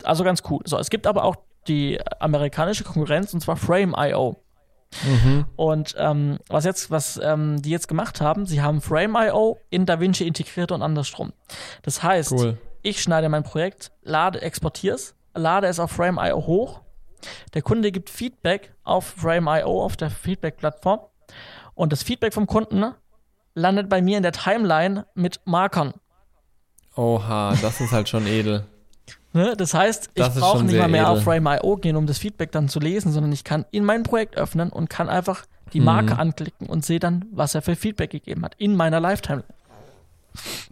Also ganz cool. So, es gibt aber auch die amerikanische Konkurrenz und zwar Frame.io. Mhm. Und ähm, was jetzt, was ähm, die jetzt gemacht haben, sie haben Frame.io in DaVinci integriert und andersrum. Das heißt, cool. ich schneide mein Projekt, lade, exportiere es, lade es auf Frame.io hoch. Der Kunde gibt Feedback auf Frame.io, auf der Feedback-Plattform. Und das Feedback vom Kunden landet bei mir in der Timeline mit Markern. Oha, das ist halt schon edel. Ne? Das heißt, ich brauche nicht mal mehr edel. auf Frame.io gehen, um das Feedback dann zu lesen, sondern ich kann in mein Projekt öffnen und kann einfach die Marke mhm. anklicken und sehe dann, was er für Feedback gegeben hat in meiner Lifetime.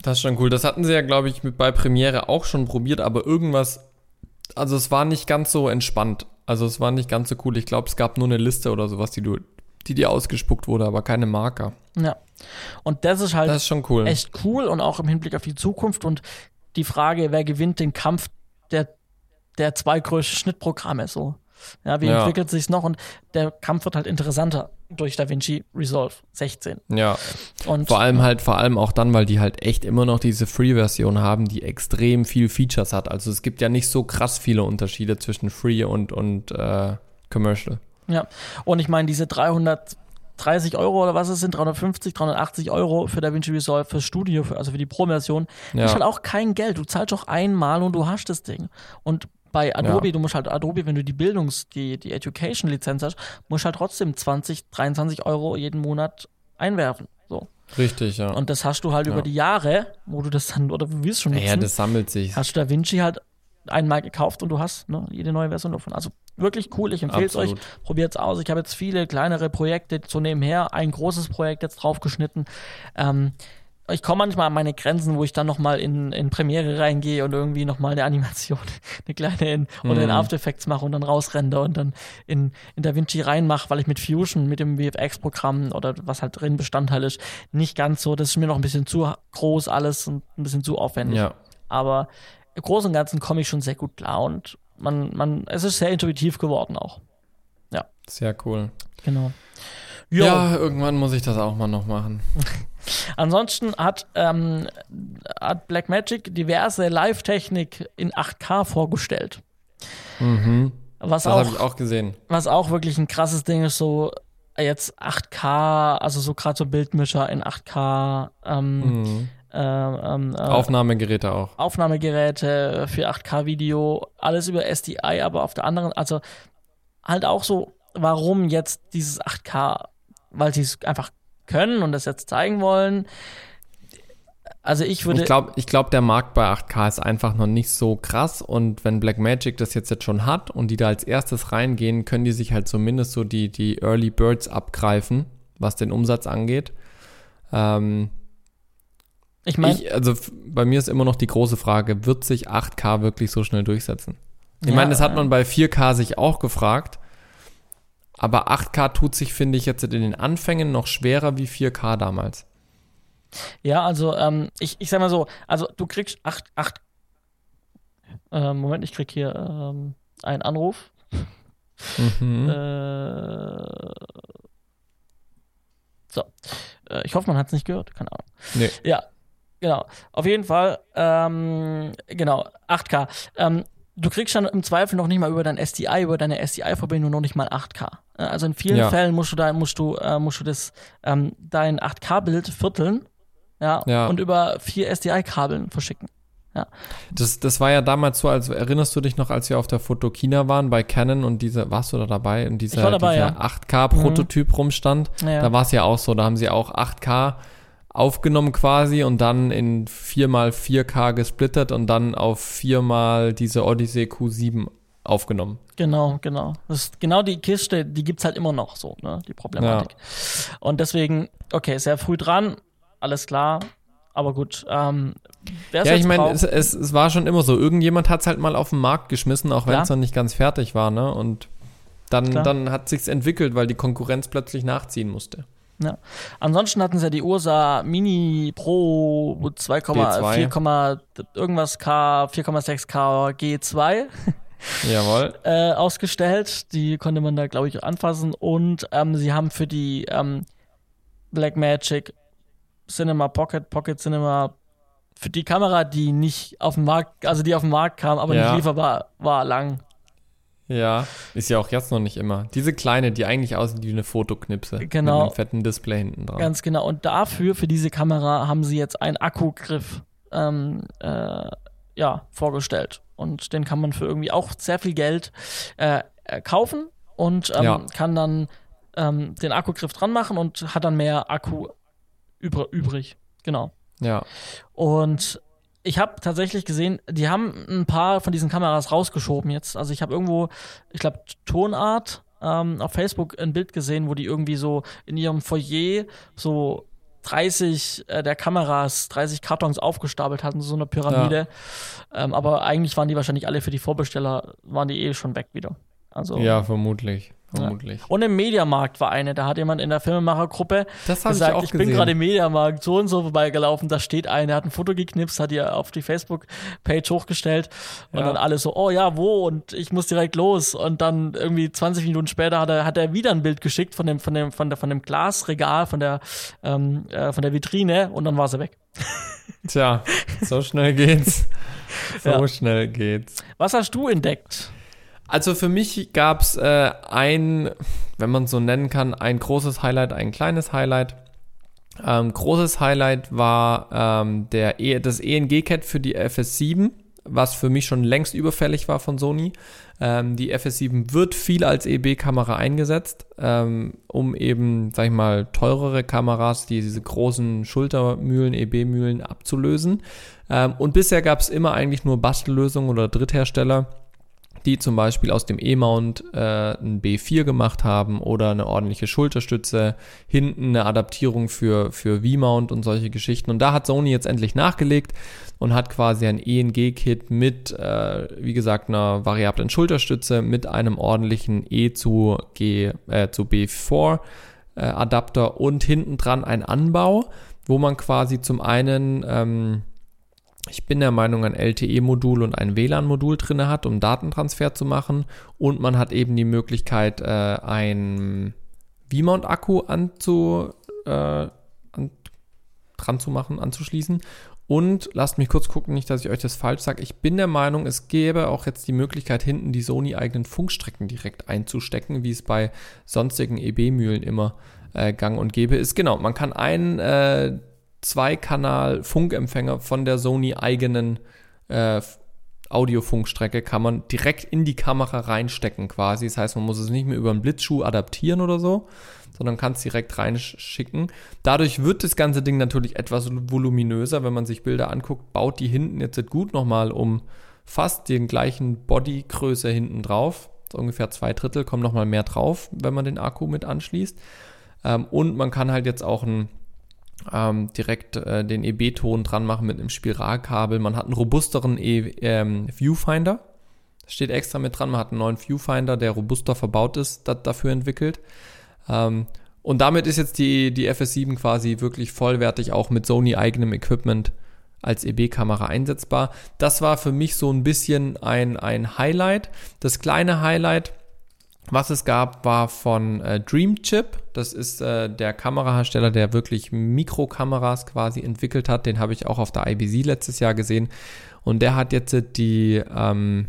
Das ist schon cool. Das hatten sie ja, glaube ich, mit bei Premiere auch schon probiert, aber irgendwas, also es war nicht ganz so entspannt. Also es war nicht ganz so cool. Ich glaube, es gab nur eine Liste oder sowas, die du, die dir ausgespuckt wurde, aber keine Marker. Ja. Und das ist halt das ist schon cool. echt cool und auch im Hinblick auf die Zukunft und die Frage, wer gewinnt den Kampf der, der zwei größten Schnittprogramme so. Ja, wie ja. entwickelt sich's noch? Und der Kampf wird halt interessanter durch DaVinci Resolve 16. Ja. Und vor allem halt, vor allem auch dann, weil die halt echt immer noch diese Free-Version haben, die extrem viel Features hat. Also es gibt ja nicht so krass viele Unterschiede zwischen Free und, und äh, Commercial. Ja. Und ich meine, diese 300 30 Euro oder was es sind, 350, 380 Euro für DaVinci Resolve fürs Studio, für, also für die Pro-Version, ja. ist halt auch kein Geld. Du zahlst doch einmal und du hast das Ding. Und bei Adobe, ja. du musst halt Adobe, wenn du die Bildungs-, die, die Education-Lizenz hast, musst halt trotzdem 20, 23 Euro jeden Monat einwerfen. So. Richtig, ja. Und das hast du halt ja. über die Jahre, wo du das dann, oder du willst schon nutzen. Ja, das sammelt sich. Hast du DaVinci halt einmal gekauft und du hast ne, jede neue Version davon. Also wirklich cool, ich empfehle es euch. Probiert es aus. Ich habe jetzt viele kleinere Projekte so nebenher, ein großes Projekt jetzt draufgeschnitten. Ähm, ich komme manchmal an meine Grenzen, wo ich dann nochmal in, in Premiere reingehe und irgendwie nochmal eine Animation, eine kleine in, oder in mhm. After Effects mache und dann rausrende und dann in, in DaVinci reinmache, weil ich mit Fusion, mit dem VFX-Programm oder was halt drin Bestandteil ist, nicht ganz so, das ist mir noch ein bisschen zu groß alles und ein bisschen zu aufwendig. Ja. Aber im Großen und Ganzen komme ich schon sehr gut klar und man, man, es ist sehr intuitiv geworden auch. Ja. Sehr cool. Genau. Jo. Ja, irgendwann muss ich das auch mal noch machen. Ansonsten hat, ähm, hat Blackmagic diverse Live-Technik in 8K vorgestellt. Mhm. Was das habe ich auch gesehen. Was auch wirklich ein krasses Ding ist, so jetzt 8K, also so gerade so Bildmischer in 8K, ähm, mhm. Ähm, äh, Aufnahmegeräte auch. Aufnahmegeräte für 8K-Video, alles über SDI, aber auf der anderen, also halt auch so, warum jetzt dieses 8K? Weil sie es einfach können und das jetzt zeigen wollen. Also ich würde. Ich glaube, ich glaub, der Markt bei 8K ist einfach noch nicht so krass und wenn Blackmagic das jetzt, jetzt schon hat und die da als erstes reingehen, können die sich halt zumindest so die, die Early Birds abgreifen, was den Umsatz angeht. Ähm, ich meine, also bei mir ist immer noch die große Frage, wird sich 8K wirklich so schnell durchsetzen? Ich ja, meine, das hat man bei 4K sich auch gefragt, aber 8K tut sich, finde ich, jetzt in den Anfängen noch schwerer wie 4K damals. Ja, also ähm, ich, ich sag mal so, also du kriegst 8, 8 äh, Moment, ich krieg hier ähm, einen Anruf. Mhm. Äh, so. Äh, ich hoffe, man hat es nicht gehört. Keine Ahnung. Nee. Ja, Genau, auf jeden Fall, ähm, genau, 8K. Ähm, du kriegst dann im Zweifel noch nicht mal über dein SDI, über deine SDI-Verbindung noch nicht mal 8K. Also in vielen ja. Fällen musst du da, musst du, äh, musst du das, ähm, dein 8K-Bild vierteln, ja, ja, und über vier SDI-Kabeln verschicken. Ja. Das, das war ja damals so, als erinnerst du dich noch, als wir auf der Fotokina waren bei Canon und diese, warst du da dabei? Und dieser, dabei, dieser ja. 8K-Prototyp mhm. rumstand. Ja. Da war es ja auch so, da haben sie auch 8K aufgenommen quasi und dann in 4x4K gesplittert und dann auf 4x diese Odyssey Q7 aufgenommen. Genau, genau. Das ist genau die Kiste, die gibt es halt immer noch so, ne, die Problematik. Ja. Und deswegen, okay, sehr früh dran, alles klar, aber gut. Ähm, ja, ich meine, es, es, es, war schon immer so. Irgendjemand hat es halt mal auf den Markt geschmissen, auch wenn es noch nicht ganz fertig war, ne? Und dann, dann hat sich's entwickelt, weil die Konkurrenz plötzlich nachziehen musste. Ja. Ansonsten hatten sie ja die Ursa Mini Pro 2,4, irgendwas K, 4,6 K G2. Jawohl. äh, ausgestellt. Die konnte man da, glaube ich, anfassen. Und ähm, sie haben für die ähm, Blackmagic Cinema Pocket, Pocket Cinema, für die Kamera, die nicht auf den Markt, also die auf den Markt kam, aber Ja. nicht lieferbar war, lang. Ja, ist ja auch jetzt noch nicht immer. Diese kleine, die eigentlich aussieht wie eine Fotoknipse. Genau. Mit einem fetten Display hinten dran. Ganz genau. Und dafür, für diese Kamera, haben sie jetzt einen Akkugriff ähm, äh, ja, vorgestellt. Und den kann man für irgendwie auch sehr viel Geld äh, äh, kaufen und ähm, Ja. kann dann ähm, den Akkugriff dran machen und hat dann mehr Akku übr übrig. Genau. ja. Und ich habe tatsächlich gesehen, die haben ein paar von diesen Kameras rausgeschoben jetzt. Also ich habe irgendwo, ich glaube, Tonart ähm, auf Facebook ein Bild gesehen, wo die irgendwie so in ihrem Foyer so 30 äh, der Kameras, 30 Kartons aufgestapelt hatten, so eine Pyramide. Ähm, aber eigentlich waren die wahrscheinlich alle für die Vorbesteller, waren die eh schon weg wieder. Also Ja, vermutlich. Vermutlich. und im Mediamarkt war eine, da hat jemand in der Filmemachergruppe habe ich gesagt, auch ich, gesehen. bin gerade im Mediamarkt so und so vorbeigelaufen, da steht eine, er hat ein Foto geknipst, hat ihr auf die Facebook-Page hochgestellt und Ja. dann alle so, oh ja, wo? Und ich muss direkt los. Und dann irgendwie 20 Minuten später hat er, hat er wieder ein Bild geschickt von dem, von dem, von der, von dem Glasregal, von der, ähm, äh, von der Vitrine und dann war sie weg. Tja, so schnell geht's. So Ja. schnell geht's. Was hast du entdeckt? Also für mich gab's äh, ein, wenn man es so nennen kann, ein großes Highlight, ein kleines Highlight. Ähm, großes Highlight war ähm, der e das ENG-Cat für die FS7, was für mich schon längst überfällig war von Sony. Ähm, die FS7 wird viel als EB-Kamera eingesetzt, ähm, um eben, sag ich mal, teurere Kameras, die diese großen Schultermühlen, EB-Mühlen abzulösen. Ähm, und bisher gab es immer eigentlich nur Bastellösungen oder Dritthersteller, die zum Beispiel aus dem E-Mount äh, ein B4 gemacht haben oder eine ordentliche Schulterstütze, hinten eine Adaptierung für, für V-Mount und solche Geschichten. Und da hat Sony jetzt endlich nachgelegt und hat quasi ein ENG-Kit mit, äh, wie gesagt, einer variablen Schulterstütze, mit einem ordentlichen E zu, G, äh, zu B4 äh, Adapter und hinten dran ein Anbau, wo man quasi zum einen ähm, ich bin der Meinung, ein LTE-Modul und ein WLAN-Modul drin hat, um Datentransfer zu machen. Und man hat eben die Möglichkeit, äh, ein V-Mount-Akku anzu, äh, an, dran zu machen, anzuschließen. Und lasst mich kurz gucken, nicht, dass ich euch das falsch sage. Ich bin der Meinung, es gäbe auch jetzt die Möglichkeit, hinten die Sony-eigenen Funkstrecken direkt einzustecken, wie es bei sonstigen EB-Mühlen immer äh, gang und gäbe ist. Genau, man kann einen äh, Zwei-Kanal-Funkempfänger von der Sony-eigenen äh, Audiofunkstrecke kann man direkt in die Kamera reinstecken quasi. Das heißt, man muss es nicht mehr über einen Blitzschuh adaptieren oder so, sondern kann es direkt reinschicken. Dadurch wird das ganze Ding natürlich etwas voluminöser, wenn man sich Bilder anguckt, baut die hinten jetzt gut nochmal um fast den gleichen Bodygröße hinten drauf. So ungefähr zwei Drittel kommen nochmal mehr drauf, wenn man den Akku mit anschließt. Ähm, und man kann halt jetzt auch ein ähm, direkt äh, den EB-Ton dran machen mit einem Spiralkabel. Man hat einen robusteren e ähm, Viewfinder. Das steht extra mit dran. Man hat einen neuen Viewfinder, der robuster verbaut ist, da, dafür entwickelt. Ähm, und damit ist jetzt die, die FS7 quasi wirklich vollwertig auch mit Sony eigenem Equipment als EB-Kamera einsetzbar. Das war für mich so ein bisschen ein, ein Highlight. Das kleine Highlight, was es gab, war von äh, Dreamchip. Das ist äh, der Kamerahersteller, der wirklich Mikrokameras quasi entwickelt hat. Den habe ich auch auf der IBC letztes Jahr gesehen. Und der hat jetzt die ähm,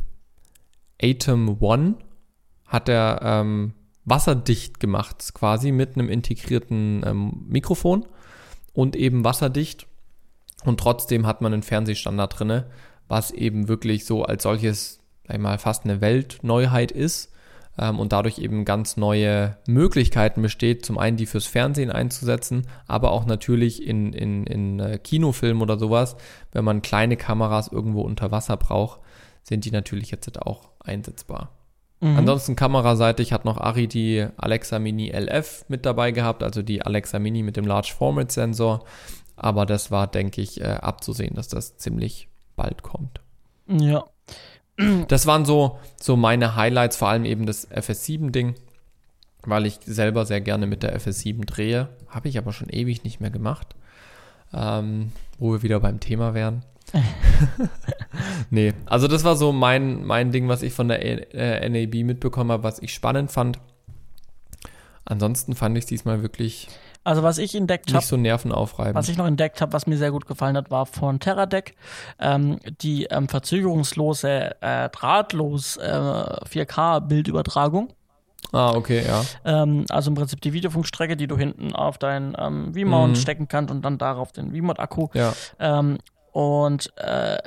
Atom One, hat er ähm, wasserdicht gemacht, quasi mit einem integrierten ähm, Mikrofon und eben wasserdicht. Und trotzdem hat man einen Fernsehstandard drinne, was eben wirklich so als solches, einmal fast eine Weltneuheit ist ähm, und dadurch eben ganz neue Möglichkeiten besteht, zum einen die fürs Fernsehen einzusetzen, aber auch natürlich in, in, in äh, Kinofilmen oder sowas, wenn man kleine Kameras irgendwo unter Wasser braucht, sind die natürlich jetzt auch einsetzbar. Mhm. Ansonsten kameraseitig hat noch Ari die Alexa Mini LF mit dabei gehabt, also die Alexa Mini mit dem Large Format Sensor. Aber das war, denke ich, äh, abzusehen, dass das ziemlich bald kommt. Ja. Das waren so, so meine Highlights, vor allem eben das FS7-Ding, weil ich selber sehr gerne mit der FS7 drehe. Habe ich aber schon ewig nicht mehr gemacht. Ähm, wo wir wieder beim Thema wären. Nee, also das war so mein, mein Ding, was ich von der äh, NAB mitbekommen habe, was ich spannend fand. Ansonsten fand ich es diesmal wirklich Also was ich entdeckt nicht habe, so nervenaufreibend. was ich noch entdeckt habe, was mir sehr gut gefallen hat, war von TerraDeck ähm, die ähm, verzögerungslose äh, drahtlos äh, 4K-Bildübertragung. ah, okay, ja. Ähm, also im Prinzip die Videofunkstrecke, die du hinten auf deinen ähm, V-Mount Mhm. stecken kannst und dann darauf den V-Mount-Akku. Ja, Ähm, und äh,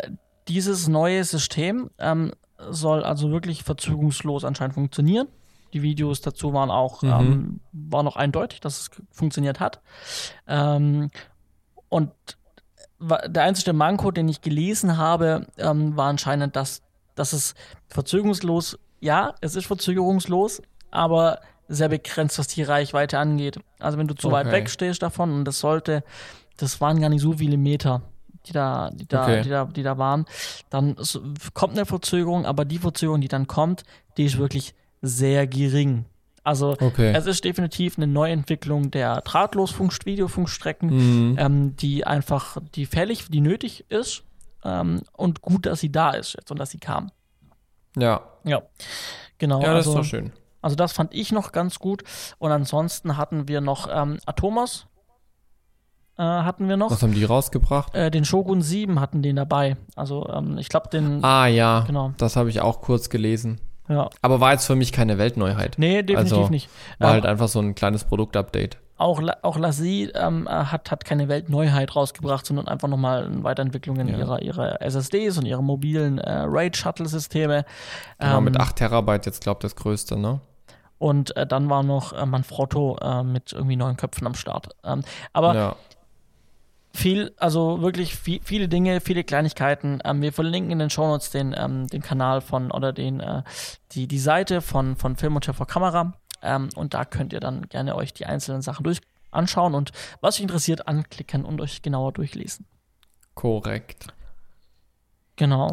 dieses neue System ähm, soll also wirklich verzögerungslos anscheinend funktionieren. Die Videos dazu waren auch, Mhm. ähm, war noch eindeutig, dass es funktioniert hat. Ähm, und der einzige Manko, den ich gelesen habe, ähm, war anscheinend, dass, dass es verzögerungslos, ja, es ist verzögerungslos, aber sehr begrenzt, was die Reichweite angeht. Also wenn du zu weit Okay. weg stehst davon und das sollte, das waren gar nicht so viele Meter, die da, die da, Okay. die da, die da waren, dann kommt eine Verzögerung, aber die Verzögerung, die dann kommt, die ist wirklich sehr gering. Also okay. es ist definitiv eine Neuentwicklung der Drahtlosfunk-Videofunkstrecken, Mhm. ähm, die einfach, die fällig, die nötig ist ähm, und gut, dass sie da ist jetzt und dass sie kam. ja. Ja, genau. ja, das also, ist doch schön. also das fand ich noch ganz gut. Und ansonsten hatten wir noch ähm, Atomos. Äh, hatten wir noch. Was haben die rausgebracht? Äh, den Shogun 7 hatten den dabei. Also ähm, ich glaube den. Ah, ja. Genau. Das habe ich auch kurz gelesen. Ja. Aber war jetzt für mich keine Weltneuheit. Nee, definitiv Also, nicht. War halt einfach so ein kleines Produktupdate. auch, auch Lassie ähm, äh, hat, hat keine Weltneuheit rausgebracht, sondern einfach nochmal eine Weiterentwicklung in Ja. ihrer, ihrer SSDs und ihre mobilen äh, RAID-Shuttle-Systeme. Genau, Ähm, mit 8 Terabyte jetzt, glaube ich, das größte, ne? Und äh, dann war noch äh, Manfrotto äh, mit irgendwie neun Köpfen am Start. Ähm, aber ja. Viel, also wirklich viel, viele Dinge, viele Kleinigkeiten. Ähm, wir verlinken in den Shownotes den, ähm, den Kanal von oder den, äh, die, die Seite von, von Film und TV Kamera. Ähm, und da könnt ihr dann gerne euch die einzelnen Sachen durch anschauen und was euch interessiert, anklicken und euch genauer durchlesen. Korrekt. Genau.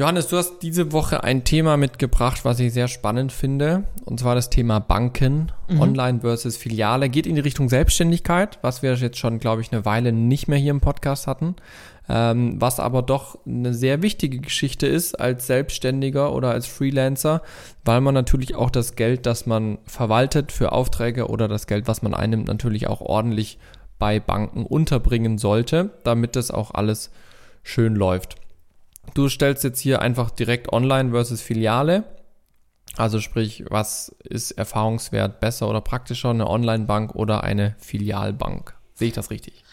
Johannes, du hast diese Woche ein Thema mitgebracht, was ich sehr spannend finde. Und zwar das Thema Banken, Mhm. Online versus Filiale. Geht in die Richtung Selbstständigkeit, was wir jetzt schon, glaube ich, eine Weile nicht mehr hier im Podcast hatten. Ähm, was aber doch eine sehr wichtige Geschichte ist als Selbstständiger oder als Freelancer, weil man natürlich auch das Geld, das man verwaltet für Aufträge oder das Geld, was man einnimmt, natürlich auch ordentlich bei Banken unterbringen sollte, damit das auch alles schön läuft. Du stellst jetzt hier einfach direkt Online versus Filiale. Also sprich, was ist erfahrungswert besser oder praktischer, eine Online-Bank oder eine Filialbank? Sehe ich das richtig?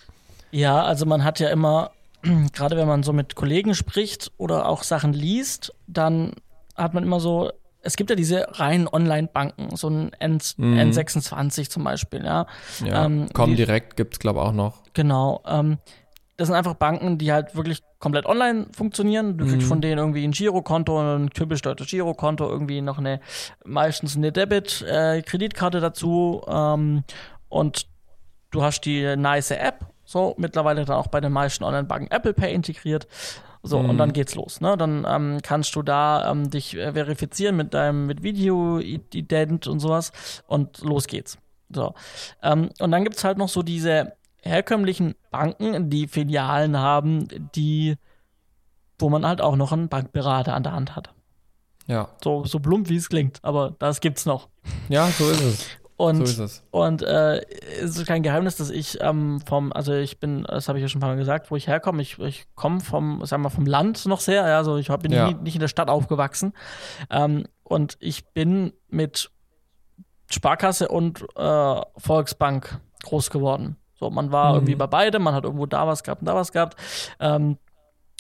Ja, also man hat ja immer, gerade wenn man so mit Kollegen spricht oder auch Sachen liest, dann hat man immer so, es gibt ja diese reinen Online-Banken, so ein N Mhm. N26 zum Beispiel, ja. Ja, Ähm, komm die- direkt gibt's glaube auch noch. Genau. Ähm, das sind einfach Banken, die halt wirklich komplett online funktionieren. Du kriegst Mhm. von denen irgendwie ein Girokonto, ein typisch deutsches Girokonto, irgendwie noch eine, meistens eine Debit-Kreditkarte dazu. Ähm, und du hast die nice App, so mittlerweile dann auch bei den meisten Online-Banken Apple Pay integriert. So, Mhm. und dann geht's los. Ne? Dann ähm, kannst du da ähm, dich äh, verifizieren mit deinem mit Video-Ident und sowas und los geht's. So. Ähm, und dann gibt's halt noch so diese herkömmlichen Banken, die Filialen haben, die, wo man halt auch noch einen Bankberater an der Hand hat. Ja, So, so plump wie es klingt, aber das gibt's noch. ja, so ist es. Und So ist es. und äh, es ist kein Geheimnis, dass ich ähm, vom, also ich bin, das habe ich ja schon ein paar Mal gesagt, wo ich herkomme. Ich, ich komme vom, sagen wir, vom Land noch sehr. Ja, also ich bin Ja. nie, nicht in der Stadt aufgewachsen. Ähm, und ich bin mit Sparkasse und äh, Volksbank groß geworden. So, man war Mhm. irgendwie bei beidem, man hat irgendwo da was gehabt und da was gehabt. Ähm,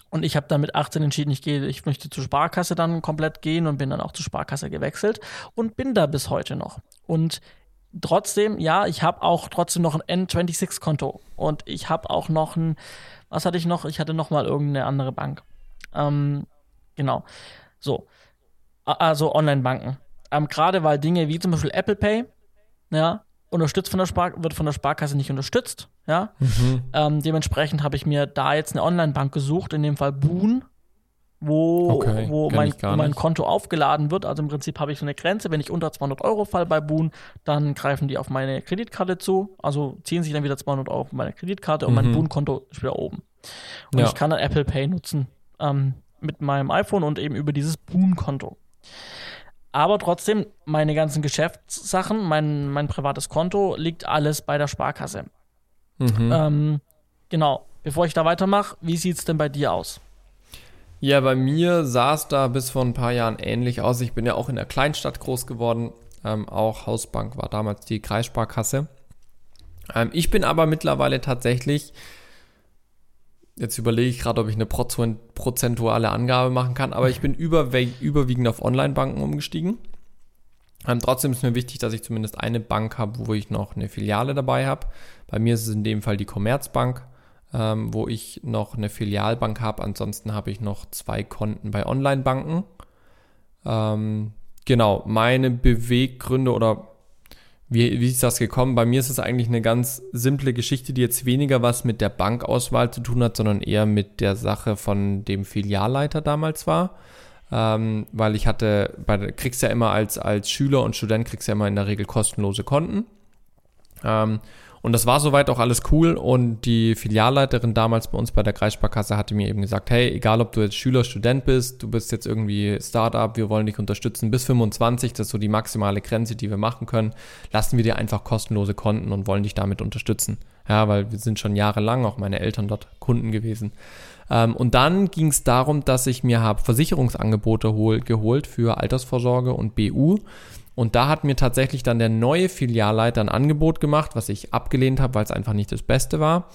und ich habe dann mit 18 entschieden, ich gehe, ich möchte zur Sparkasse dann komplett gehen und bin dann auch zur Sparkasse gewechselt und bin da bis heute noch. Und trotzdem, ja, ich habe auch trotzdem noch ein N26-Konto und ich habe auch noch ein, was hatte ich noch? Ich hatte noch mal irgendeine andere Bank. Ähm, genau. So. Also Online-Banken. Ähm, Gerade weil Dinge wie zum Beispiel Apple Pay, ja, unterstützt von der Spar wird von der Sparkasse nicht unterstützt, ja. Mhm. Ähm, dementsprechend habe ich mir da jetzt eine Online-Bank gesucht, in dem Fall Boon, wo, Okay, wo, mein, wo mein. Konto aufgeladen wird. Also im Prinzip habe ich so eine Grenze, wenn ich unter 200 Euro fall bei Boon, dann greifen die auf meine Kreditkarte zu, also ziehen sich dann wieder 200 Euro von meiner Kreditkarte und mein Mhm. Boon-Konto ist wieder oben. Und Ja. ich kann dann Apple Pay nutzen. Ähm, mit meinem iPhone und eben über dieses Boon-Konto. Aber trotzdem, meine ganzen Geschäftssachen, mein, mein privates Konto liegt alles bei der Sparkasse. Mhm. Ähm, genau. Bevor ich da weitermache, wie sieht es denn bei dir aus? Ja, bei mir sah es da bis vor ein paar Jahren ähnlich aus. Ich bin ja auch in der Kleinstadt groß geworden. Ähm, auch Hausbank war damals die Kreissparkasse. Ähm, ich bin aber mittlerweile tatsächlich, jetzt überlege ich gerade, ob ich eine prozentuale Angabe machen kann, aber ich bin überwiegend auf Online-Banken umgestiegen. Ähm, trotzdem ist mir wichtig, dass ich zumindest eine Bank habe, wo ich noch eine Filiale dabei habe. Bei mir ist es in dem Fall die Commerzbank ähm, wo ich noch eine Filialbank habe. Ansonsten habe ich noch zwei Konten bei Online-Banken. Ähm, genau, meine Beweggründe oder wie, wie ist das gekommen? Bei mir ist es eigentlich eine ganz simple Geschichte, die jetzt weniger was mit der Bankauswahl zu tun hat, sondern eher mit der Sache von dem Filialleiter damals war. Ähm, weil ich hatte, bei, kriegst ja immer als, als Schüler und Student kriegst ja immer in der Regel kostenlose Konten. Ähm, und das war soweit auch alles cool. Und die Filialleiterin damals bei uns bei der Kreissparkasse hatte mir eben gesagt, hey, egal ob du jetzt Schüler, Student bist, du bist jetzt irgendwie Startup, wir wollen dich unterstützen bis 25, das ist so die maximale Grenze, die wir machen können, lassen wir dir einfach kostenlose Konten und wollen dich damit unterstützen. Ja, weil wir sind schon jahrelang, auch meine Eltern dort Kunden gewesen. Ähm, und dann ging es darum, dass ich mir habe Versicherungsangebote hol, geholt für Altersvorsorge und BU und da hat mir tatsächlich dann der neue Filialleiter ein Angebot gemacht, was ich abgelehnt habe, weil es einfach nicht das Beste war.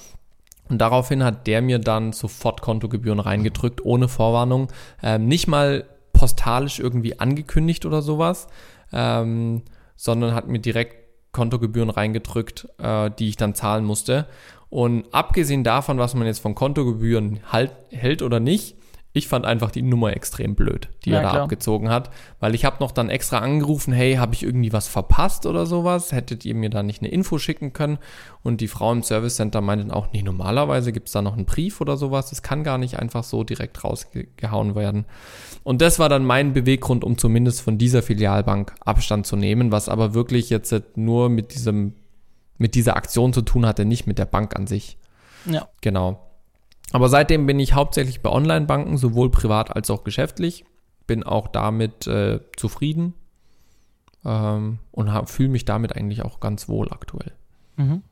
Und daraufhin hat der mir dann sofort Kontogebühren reingedrückt, ohne Vorwarnung. Ähm, nicht mal postalisch irgendwie angekündigt oder sowas, ähm, sondern hat mir direkt Kontogebühren reingedrückt, äh, die ich dann zahlen musste. Und abgesehen davon, was man jetzt von Kontogebühren halt, hält oder nicht, ich fand einfach die Nummer extrem blöd, die ja, er da klar. abgezogen hat, weil ich habe noch dann extra angerufen, hey, habe ich irgendwie was verpasst oder sowas? Hättet ihr mir da nicht eine Info schicken können? Und die Frau im Service Center meinten auch, nee, normalerweise gibt es da noch einen Brief oder sowas. Das kann gar nicht einfach so direkt rausgehauen werden. Und das war dann mein Beweggrund, um zumindest von dieser Filialbank Abstand zu nehmen, was aber wirklich jetzt nur mit diesem, mit dieser Aktion zu tun hatte, nicht mit der Bank an sich. Ja. Genau. Aber seitdem bin ich hauptsächlich bei Online-Banken, sowohl privat als auch geschäftlich. Bin auch damit äh, zufrieden ähm, und fühle mich damit eigentlich auch ganz wohl aktuell. Mhm.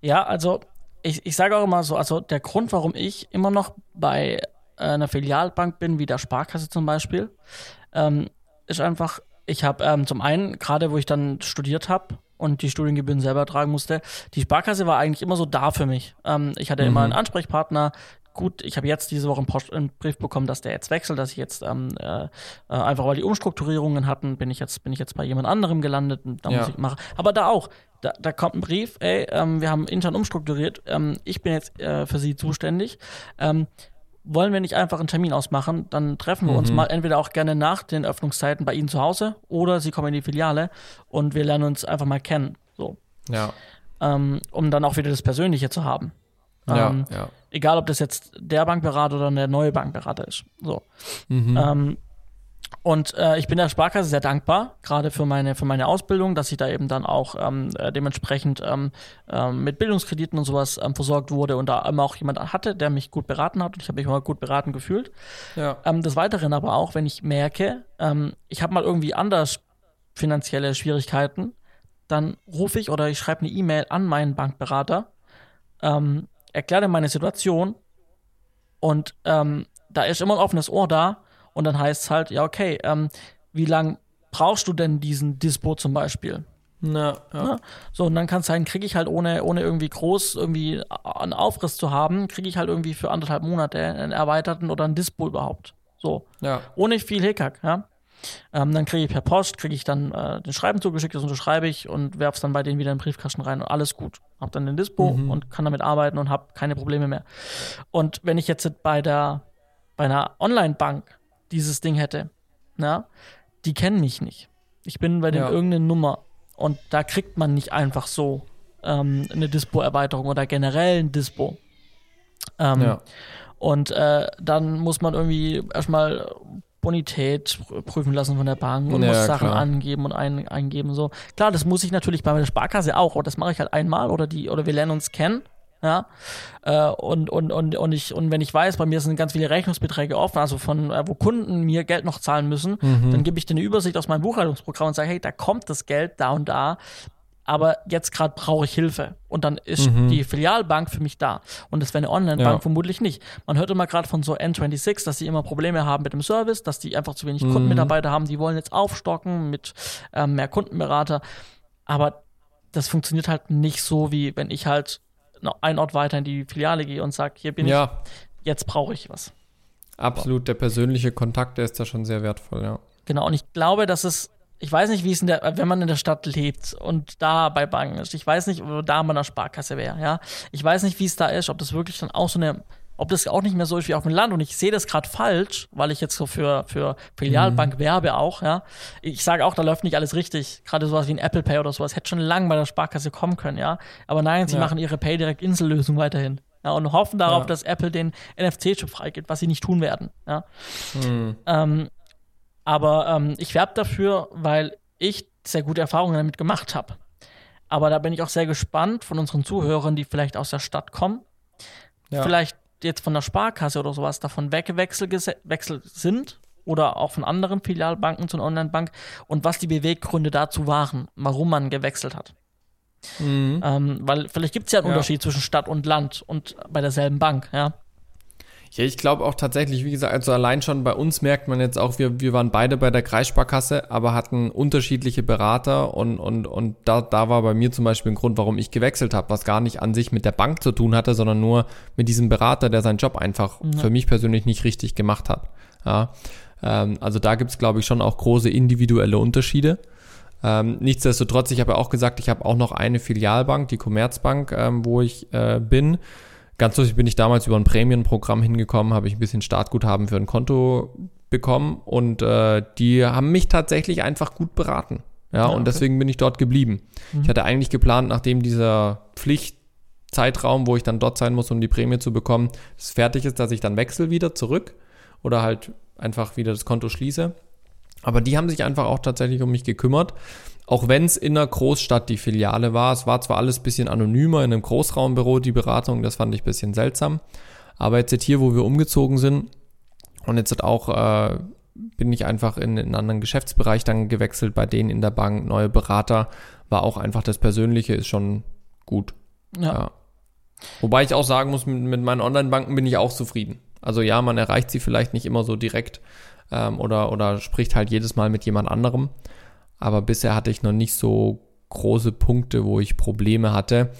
Ja, also ich, ich sage auch immer so, also der Grund, warum ich immer noch bei einer Filialbank bin, wie der Sparkasse zum Beispiel, ähm, ist einfach, ich habe ähm, zum einen, gerade wo ich dann studiert habe, und die Studiengebühren selber tragen musste. Die Sparkasse war eigentlich immer so da für mich. Ähm, ich hatte mhm. immer einen Ansprechpartner. Gut, ich habe jetzt diese Woche einen, Post einen Brief bekommen, dass der jetzt wechselt, dass ich jetzt ähm, äh, äh einfach weil die Umstrukturierungen hatten, bin ich jetzt bin ich jetzt bei jemand anderem gelandet und da ja. muss ich machen. Aber da auch, da, da kommt ein Brief, ey, ähm, wir haben intern umstrukturiert, ähm, ich bin jetzt äh, für Sie zuständig. Wollen wir nicht einfach einen Termin ausmachen, dann treffen wir mhm. uns mal entweder auch gerne nach den Öffnungszeiten bei Ihnen zu Hause oder Sie kommen in die Filiale und wir lernen uns einfach mal kennen. So. Ja. Ähm, um dann auch wieder das Persönliche zu haben. Ähm, ja, ja. Egal, ob das jetzt der Bankberater oder der neue Bankberater ist. So. Mhm. Ähm, und äh, ich bin der Sparkasse sehr dankbar, gerade für meine, für meine Ausbildung, dass ich da eben dann auch ähm, äh, dementsprechend ähm, ähm, mit Bildungskrediten und sowas ähm, versorgt wurde und da immer auch jemand hatte, der mich gut beraten hat und ich habe mich immer gut beraten gefühlt. Ja. Ähm, des Weiteren aber auch, wenn ich merke, ähm, ich habe mal irgendwie anders finanzielle Schwierigkeiten, dann rufe ich oder ich schreibe eine E-Mail an meinen Bankberater, erkläre meine Situation und da ist immer ein offenes Ohr da und dann heißt es halt, ja, okay, ähm, wie lange brauchst du denn diesen Dispo zum Beispiel? Na, ja. ja. So, und dann kann es sein, kriege ich halt ohne, ohne irgendwie groß irgendwie einen Aufriss zu haben, kriege ich halt irgendwie für anderthalb Monate einen erweiterten oder einen Dispo überhaupt. So. Ja. Ohne viel Hickhack, ja. Ähm, dann kriege ich per Post, kriege ich dann äh, den Schreiben zugeschickt, das unterschreibe ich und werfe es dann bei denen wieder in den Briefkasten rein und alles gut. Hab dann den Dispo mhm. und kann damit arbeiten und habe keine Probleme mehr. Und wenn ich jetzt bei der bei einer Online-Bank dieses Ding hätte, na, die kennen mich nicht. Ich bin bei denen ja. irgendeine Nummer und da kriegt man nicht einfach so ähm, eine Dispo-Erweiterung oder generell ein Dispo. Ähm, ja. Und äh, dann muss man irgendwie erstmal Bonität prüfen lassen von der Bank und ja, muss Sachen klar. angeben und ein, eingeben so. Klar, das muss ich natürlich bei der Sparkasse auch, aber das mache ich halt einmal oder die oder wir lernen uns kennen ja, äh, und, und, und, und ich, und wenn ich weiß, bei mir sind ganz viele Rechnungsbeträge offen, also von, äh, wo Kunden mir Geld noch zahlen müssen, Mhm. dann gebe ich dir eine Übersicht aus meinem Buchhaltungsprogramm und sage, hey, da kommt das Geld da und da, aber jetzt gerade brauche ich Hilfe. Und dann ist Mhm. die Filialbank für mich da. Und das wäre eine Online-Bank Ja. vermutlich nicht. Man hört immer gerade von so N26, dass sie immer Probleme haben mit dem Service, dass die einfach zu wenig Mhm. Kundenmitarbeiter haben, die wollen jetzt aufstocken mit ähm, mehr Kundenberater. Aber das funktioniert halt nicht so, wie wenn ich halt einen Ort weiter in die Filiale gehe und sage, hier bin Ja, ich, jetzt brauche ich was. absolut. Der persönliche Kontakt, der ist da schon sehr wertvoll, ja. Genau, und ich glaube, dass es, ich weiß nicht, wie es in der, wenn man in der Stadt lebt und da bei Banken ist, ich weiß nicht, oder da bei einer Sparkasse wäre, ja. Ich weiß nicht, wie es da ist, ob das wirklich dann auch so eine, ob das auch nicht mehr so ist wie auf dem Land und ich sehe das gerade falsch, weil ich jetzt so für, für Filialbank werbe auch, ja. Ich sage auch, da läuft nicht alles richtig. Gerade sowas wie ein Apple Pay oder sowas hätte schon lange bei der Sparkasse kommen können, ja. Aber nein, sie Ja. machen ihre Pay direkt Insellösung weiterhin. Ja, und hoffen darauf, Ja. dass Apple den NFC-Chip freigibt, was sie nicht tun werden. Ja. Hm. Ähm, aber ähm, ich werbe dafür, weil ich sehr gute Erfahrungen damit gemacht habe. Aber da bin ich auch sehr gespannt von unseren Zuhörern, die vielleicht aus der Stadt kommen, Ja. vielleicht jetzt von der Sparkasse oder sowas davon weggewechselt sind oder auch von anderen Filialbanken zu einer Online-Bank und was die Beweggründe dazu waren, warum man gewechselt hat. Mhm. Ähm, weil vielleicht gibt es ja einen Ja. Unterschied zwischen Stadt und Land und bei derselben Bank, ja. Ja, ich glaube auch tatsächlich, wie gesagt, also allein schon bei uns merkt man jetzt auch, wir, wir waren beide bei der Kreissparkasse, aber hatten unterschiedliche Berater und, und, und da, da war bei mir zum Beispiel ein Grund, warum ich gewechselt habe, was gar nicht an sich mit der Bank zu tun hatte, sondern nur mit diesem Berater, der seinen Job einfach für mich persönlich nicht richtig gemacht hat. Ja, ähm, also da gibt's glaube ich, schon auch große individuelle Unterschiede. Ähm, nichtsdestotrotz, ich habe ja auch gesagt, ich habe auch noch eine Filialbank, die Commerzbank, ähm, wo ich äh, bin. Ganz lustig bin ich damals über ein Prämienprogramm hingekommen, habe ich ein bisschen Startguthaben für ein Konto bekommen und äh, die haben mich tatsächlich einfach gut beraten. Ja, Ja, und okay. deswegen bin ich dort geblieben. Ich hatte eigentlich geplant, nachdem dieser Pflichtzeitraum, wo ich dann dort sein muss, um die Prämie zu bekommen, es fertig ist, dass ich dann wechsle wieder zurück oder halt einfach wieder das Konto schließe. Aber die haben sich einfach auch tatsächlich um mich gekümmert. Auch wenn es in einer Großstadt die Filiale war. Es war zwar alles ein bisschen anonymer in einem Großraumbüro, die Beratung, das fand ich ein bisschen seltsam. Aber jetzt hier, wo wir umgezogen sind und jetzt hat auch, äh, bin ich einfach in, in einen anderen Geschäftsbereich dann gewechselt, bei denen in der Bank, neue Berater, war auch einfach das Persönliche ist schon gut. Ja. Ja. Wobei ich auch sagen muss, mit, mit meinen Online-Banken bin ich auch zufrieden. Also ja, man erreicht sie vielleicht nicht immer so direkt ähm, oder, oder spricht halt jedes Mal mit jemand anderem. Aber bisher hatte ich noch nicht so große Punkte, wo ich Probleme hatte.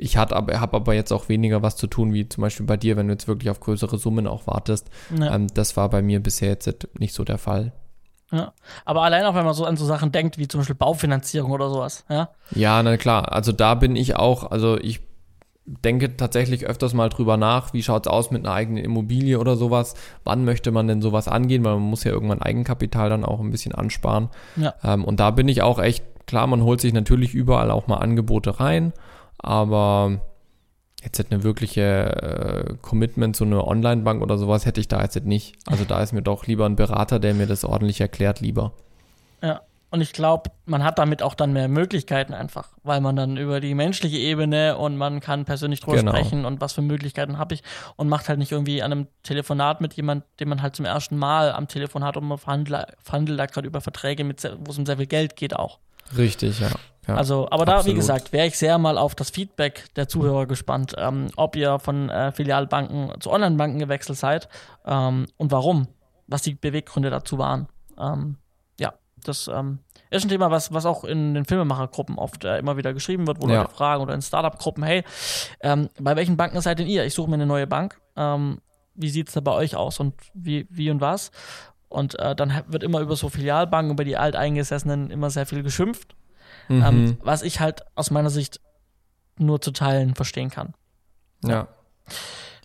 Ich habe aber jetzt auch weniger was zu tun, wie zum Beispiel bei dir, wenn du jetzt wirklich auf größere Summen auch wartest. Ja. Ähm, das war bei mir bisher jetzt nicht so der Fall. Ja. Aber allein auch, wenn man so an so Sachen denkt, wie zum Beispiel Baufinanzierung oder sowas, ja. Ja, na klar. Also da bin ich auch, also ich denke tatsächlich öfters mal drüber nach, wie schaut's aus mit einer eigenen Immobilie oder sowas. Wann möchte man denn sowas angehen? Weil man muss ja irgendwann Eigenkapital dann auch ein bisschen ansparen. Ja. Ähm, und da bin ich auch echt, klar, man holt sich natürlich überall auch mal Angebote rein, aber jetzt hätte eine wirkliche äh, Commitment zu einer Online-Bank oder sowas hätte ich da jetzt nicht. Also da ist mir doch lieber ein Berater, der mir das ordentlich erklärt, lieber. Ja. Und ich glaube, man hat damit auch dann mehr Möglichkeiten einfach, weil man dann über die menschliche Ebene und man kann persönlich drüber Genau. sprechen und was für Möglichkeiten habe ich und macht halt nicht irgendwie an einem Telefonat mit jemand, den man halt zum ersten Mal am Telefon hat und man verhandelt, verhandelt da gerade über Verträge, mit wo es um sehr viel Geld geht auch. Richtig, ja. ja. Also, aber da, wie gesagt, wäre ich sehr mal auf das Feedback der Zuhörer gespannt, ähm, ob ihr von äh, Filialbanken zu Online-Banken gewechselt seid ähm, und warum, was die Beweggründe dazu waren. Ähm, das ähm, ist ein Thema, was, was auch in den Filmemachergruppen oft äh, immer wieder geschrieben wird, wo Ja. Leute fragen oder in Startup-Gruppen, hey, ähm, bei welchen Banken seid denn ihr? Ich suche mir eine neue Bank. Ähm, wie sieht es da bei euch aus und wie, wie und was? Und äh, dann wird immer über so Filialbanken, über die Alteingesessenen immer sehr viel geschimpft Mhm. ähm, was ich halt aus meiner Sicht nur zu Teilen verstehen kann. Ja.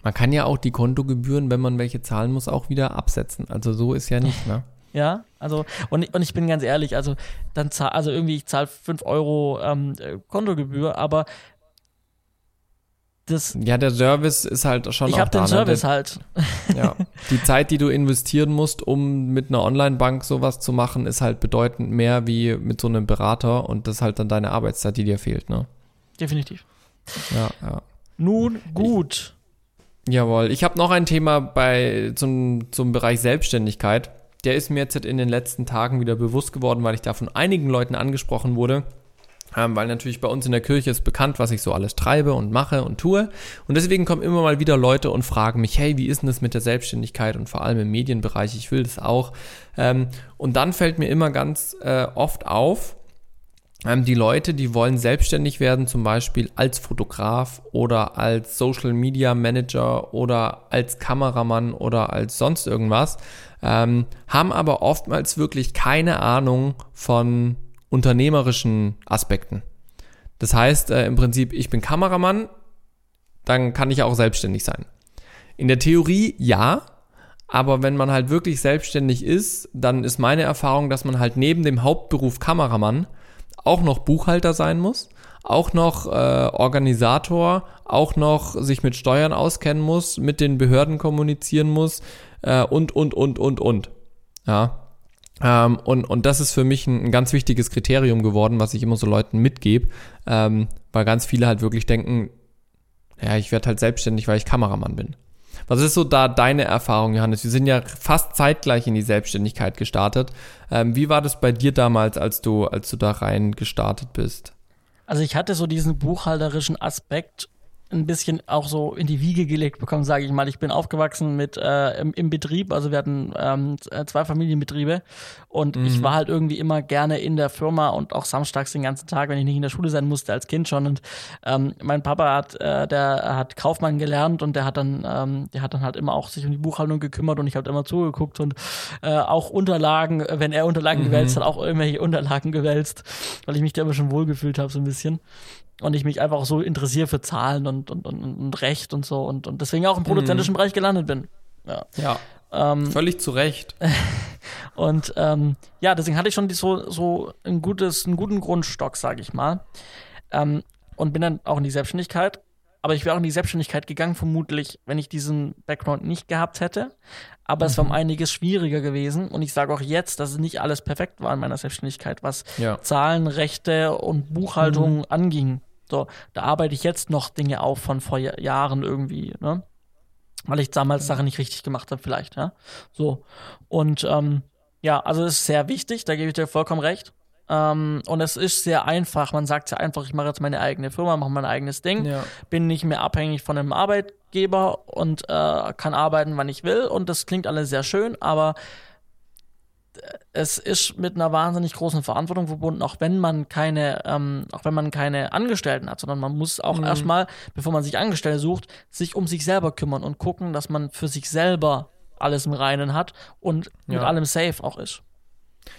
Man kann ja auch die Kontogebühren, wenn man welche zahlen muss, auch wieder absetzen. Also so ist ja nicht, ne? Ja, also, und, ich- und ich bin ganz ehrlich, also, dann zahl, also irgendwie, ich zahle 5 Euro ähm, äh, Kontogebühr, aber das, Ja, der Service ist halt schon ich habe den da, Service ne? halt. Ja. Die Zeit, die du investieren musst, um mit einer Online-Bank sowas zu machen, ist halt bedeutend mehr wie mit so einem Berater und das ist halt dann deine Arbeitszeit, die dir fehlt, ne? Definitiv. Ja, ja. Nun gut. Jawohl. Ich habe noch ein Thema bei zum, zum Bereich Selbstständigkeit. Der ist mir jetzt in den letzten Tagen wieder bewusst geworden, weil ich da von einigen Leuten angesprochen wurde. Ähm, weil natürlich bei uns in der Kirche ist bekannt, was ich so alles treibe und mache und tue. Und deswegen kommen immer mal wieder Leute und fragen mich, hey, wie ist denn das mit der Selbstständigkeit und vor allem im Medienbereich? Ich will das auch. Ähm, und dann fällt mir immer ganz äh, oft auf, ähm, die Leute, die wollen selbstständig werden, zum Beispiel als Fotograf oder als Social Media Manager oder als Kameramann oder als sonst irgendwas, ähm, haben aber oftmals wirklich keine Ahnung von unternehmerischen Aspekten. Das heißt äh, im Prinzip, ich bin Kameramann, dann kann ich auch selbstständig sein. In der Theorie ja, aber wenn man halt wirklich selbstständig ist, dann ist meine Erfahrung, dass man halt neben dem Hauptberuf Kameramann auch noch Buchhalter sein muss, auch noch äh, Organisator, auch noch sich mit Steuern auskennen muss, mit den Behörden kommunizieren muss äh, und, und, und, und, und. Ja. Ähm, und, und das ist für mich ein, ein, ganz wichtiges Kriterium geworden, was ich immer so Leuten mitgebe, ähm, weil ganz viele halt wirklich denken, ja, ich werde halt selbstständig, weil ich Kameramann bin. Was ist so da deine Erfahrung, Johannes? Wir sind ja fast zeitgleich in die Selbstständigkeit gestartet. Ähm, wie war das bei dir damals, als du, als du da rein gestartet bist? Also ich hatte so diesen buchhalterischen Aspekt ein bisschen auch so in die Wiege gelegt bekommen, sage ich mal. Ich bin aufgewachsen mit äh, im, im, Betrieb, also wir hatten ähm, äh, zwei Familienbetriebe und mhm. ich war halt irgendwie immer gerne in der Firma und auch samstags den ganzen Tag, wenn ich nicht in der Schule sein musste als Kind schon. Und ähm, mein Papa hat, äh, der hat Kaufmann gelernt und der hat dann, ähm, der hat dann halt immer auch sich um die Buchhaltung gekümmert und ich habe immer zugeguckt und äh, auch Unterlagen, wenn er Unterlagen mhm. gewälzt hat, auch irgendwelche Unterlagen gewälzt, weil ich mich da immer schon wohlgefühlt habe so ein bisschen und ich mich einfach so interessiere für Zahlen und, und, und, und Recht und so und, und deswegen auch im produzentischen mhm. Bereich gelandet bin. Ja. ja. Ähm, Völlig zu Recht. und ähm, ja, deswegen hatte ich schon die, so, so ein gutes, einen guten Grundstock, sage ich mal. Ähm, und bin dann auch in die Selbstständigkeit. Aber ich wäre auch in die Selbstständigkeit gegangen, vermutlich, wenn ich diesen Background nicht gehabt hätte. Aber mhm. es war um mhm. einiges schwieriger gewesen. Und ich sage auch jetzt, dass es nicht alles perfekt war in meiner Selbstständigkeit, was ja. Zahlen, Rechte und Buchhaltung mhm. anging. So, da arbeite ich jetzt noch Dinge auf von vor Jahren irgendwie, ne? Weil ich damals Sachen nicht richtig gemacht habe, vielleicht, ja. So. Und ähm, ja, also es ist sehr wichtig, da gebe ich dir vollkommen recht. Ähm, und es ist sehr einfach. Man sagt ja einfach, ich mache jetzt meine eigene Firma, mache mein eigenes Ding, ja. bin nicht mehr abhängig von einem Arbeitgeber und äh, kann arbeiten, wann ich will. Und das klingt alles sehr schön, aber es ist mit einer wahnsinnig großen Verantwortung verbunden, auch wenn man keine, ähm, auch wenn man keine Angestellten hat, sondern man muss auch mhm. erstmal, bevor man sich Angestellte sucht, sich um sich selber kümmern und gucken, dass man für sich selber alles im Reinen hat und ja. mit allem safe auch ist.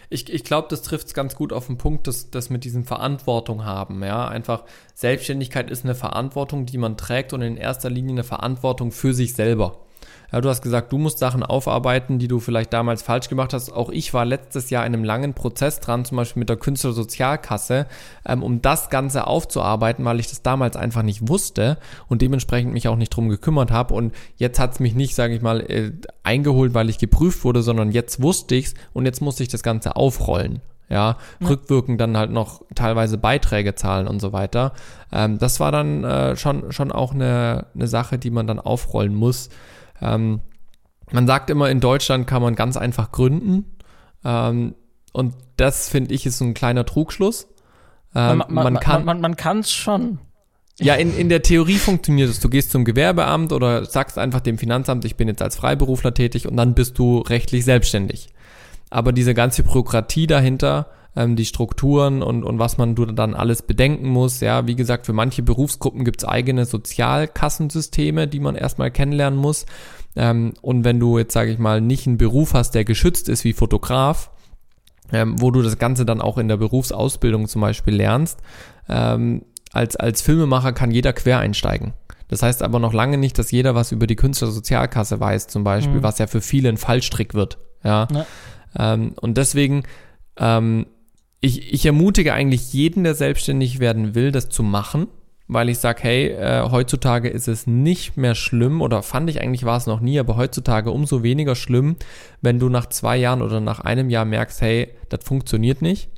Ich, ich glaube, das trifft es ganz gut auf den Punkt, dass das mit diesem Verantwortung haben. Ja, einfach Selbstständigkeit ist eine Verantwortung, die man trägt und in erster Linie eine Verantwortung für sich selber. Ja, du hast gesagt, du musst Sachen aufarbeiten, die du vielleicht damals falsch gemacht hast. Auch ich war letztes Jahr in einem langen Prozess dran, zum Beispiel mit der Künstlersozialkasse, ähm, um das Ganze aufzuarbeiten, weil ich das damals einfach nicht wusste und dementsprechend mich auch nicht drum gekümmert habe. Und jetzt hat es mich nicht, sage ich mal, äh, eingeholt, weil ich geprüft wurde, sondern jetzt wusste ich's und jetzt musste ich das Ganze aufrollen ja, ja, rückwirkend dann halt noch teilweise Beiträge zahlen und so weiter. Ähm, das war dann äh, schon, schon auch eine, eine Sache, die man dann aufrollen muss. Ähm, man sagt immer, in Deutschland kann man ganz einfach gründen. Ähm, und das, finde ich, ist ein kleiner Trugschluss. Ähm, man, man, man, kann man, man es schon. Ja, in, in der Theorie funktioniert es. Du gehst zum Gewerbeamt oder sagst einfach dem Finanzamt, ich bin jetzt als Freiberufler tätig und dann bist du rechtlich selbstständig. Aber diese ganze Bürokratie dahinter, ähm, die Strukturen und, und was man dann alles bedenken muss. Ja, wie gesagt, für manche Berufsgruppen gibt es eigene Sozialkassensysteme, die man erstmal kennenlernen muss. Ähm, und wenn du jetzt, sage ich mal, nicht einen Beruf hast, der geschützt ist wie Fotograf, ähm, wo du das Ganze dann auch in der Berufsausbildung zum Beispiel lernst, ähm, als, als Filmemacher kann jeder quer einsteigen. Das heißt aber noch lange nicht, dass jeder was über die Künstlersozialkasse weiß, zum Beispiel, mhm. was ja für viele ein Fallstrick wird. Ja. ja. Ähm, und deswegen ähm, ich, ich ermutige eigentlich jeden, der selbstständig werden will, das zu machen, weil ich sage, hey, äh, heutzutage ist es nicht mehr schlimm oder fand ich eigentlich war es noch nie, aber heutzutage umso weniger schlimm, wenn du nach zwei Jahren oder nach einem Jahr merkst, hey, das funktioniert nicht.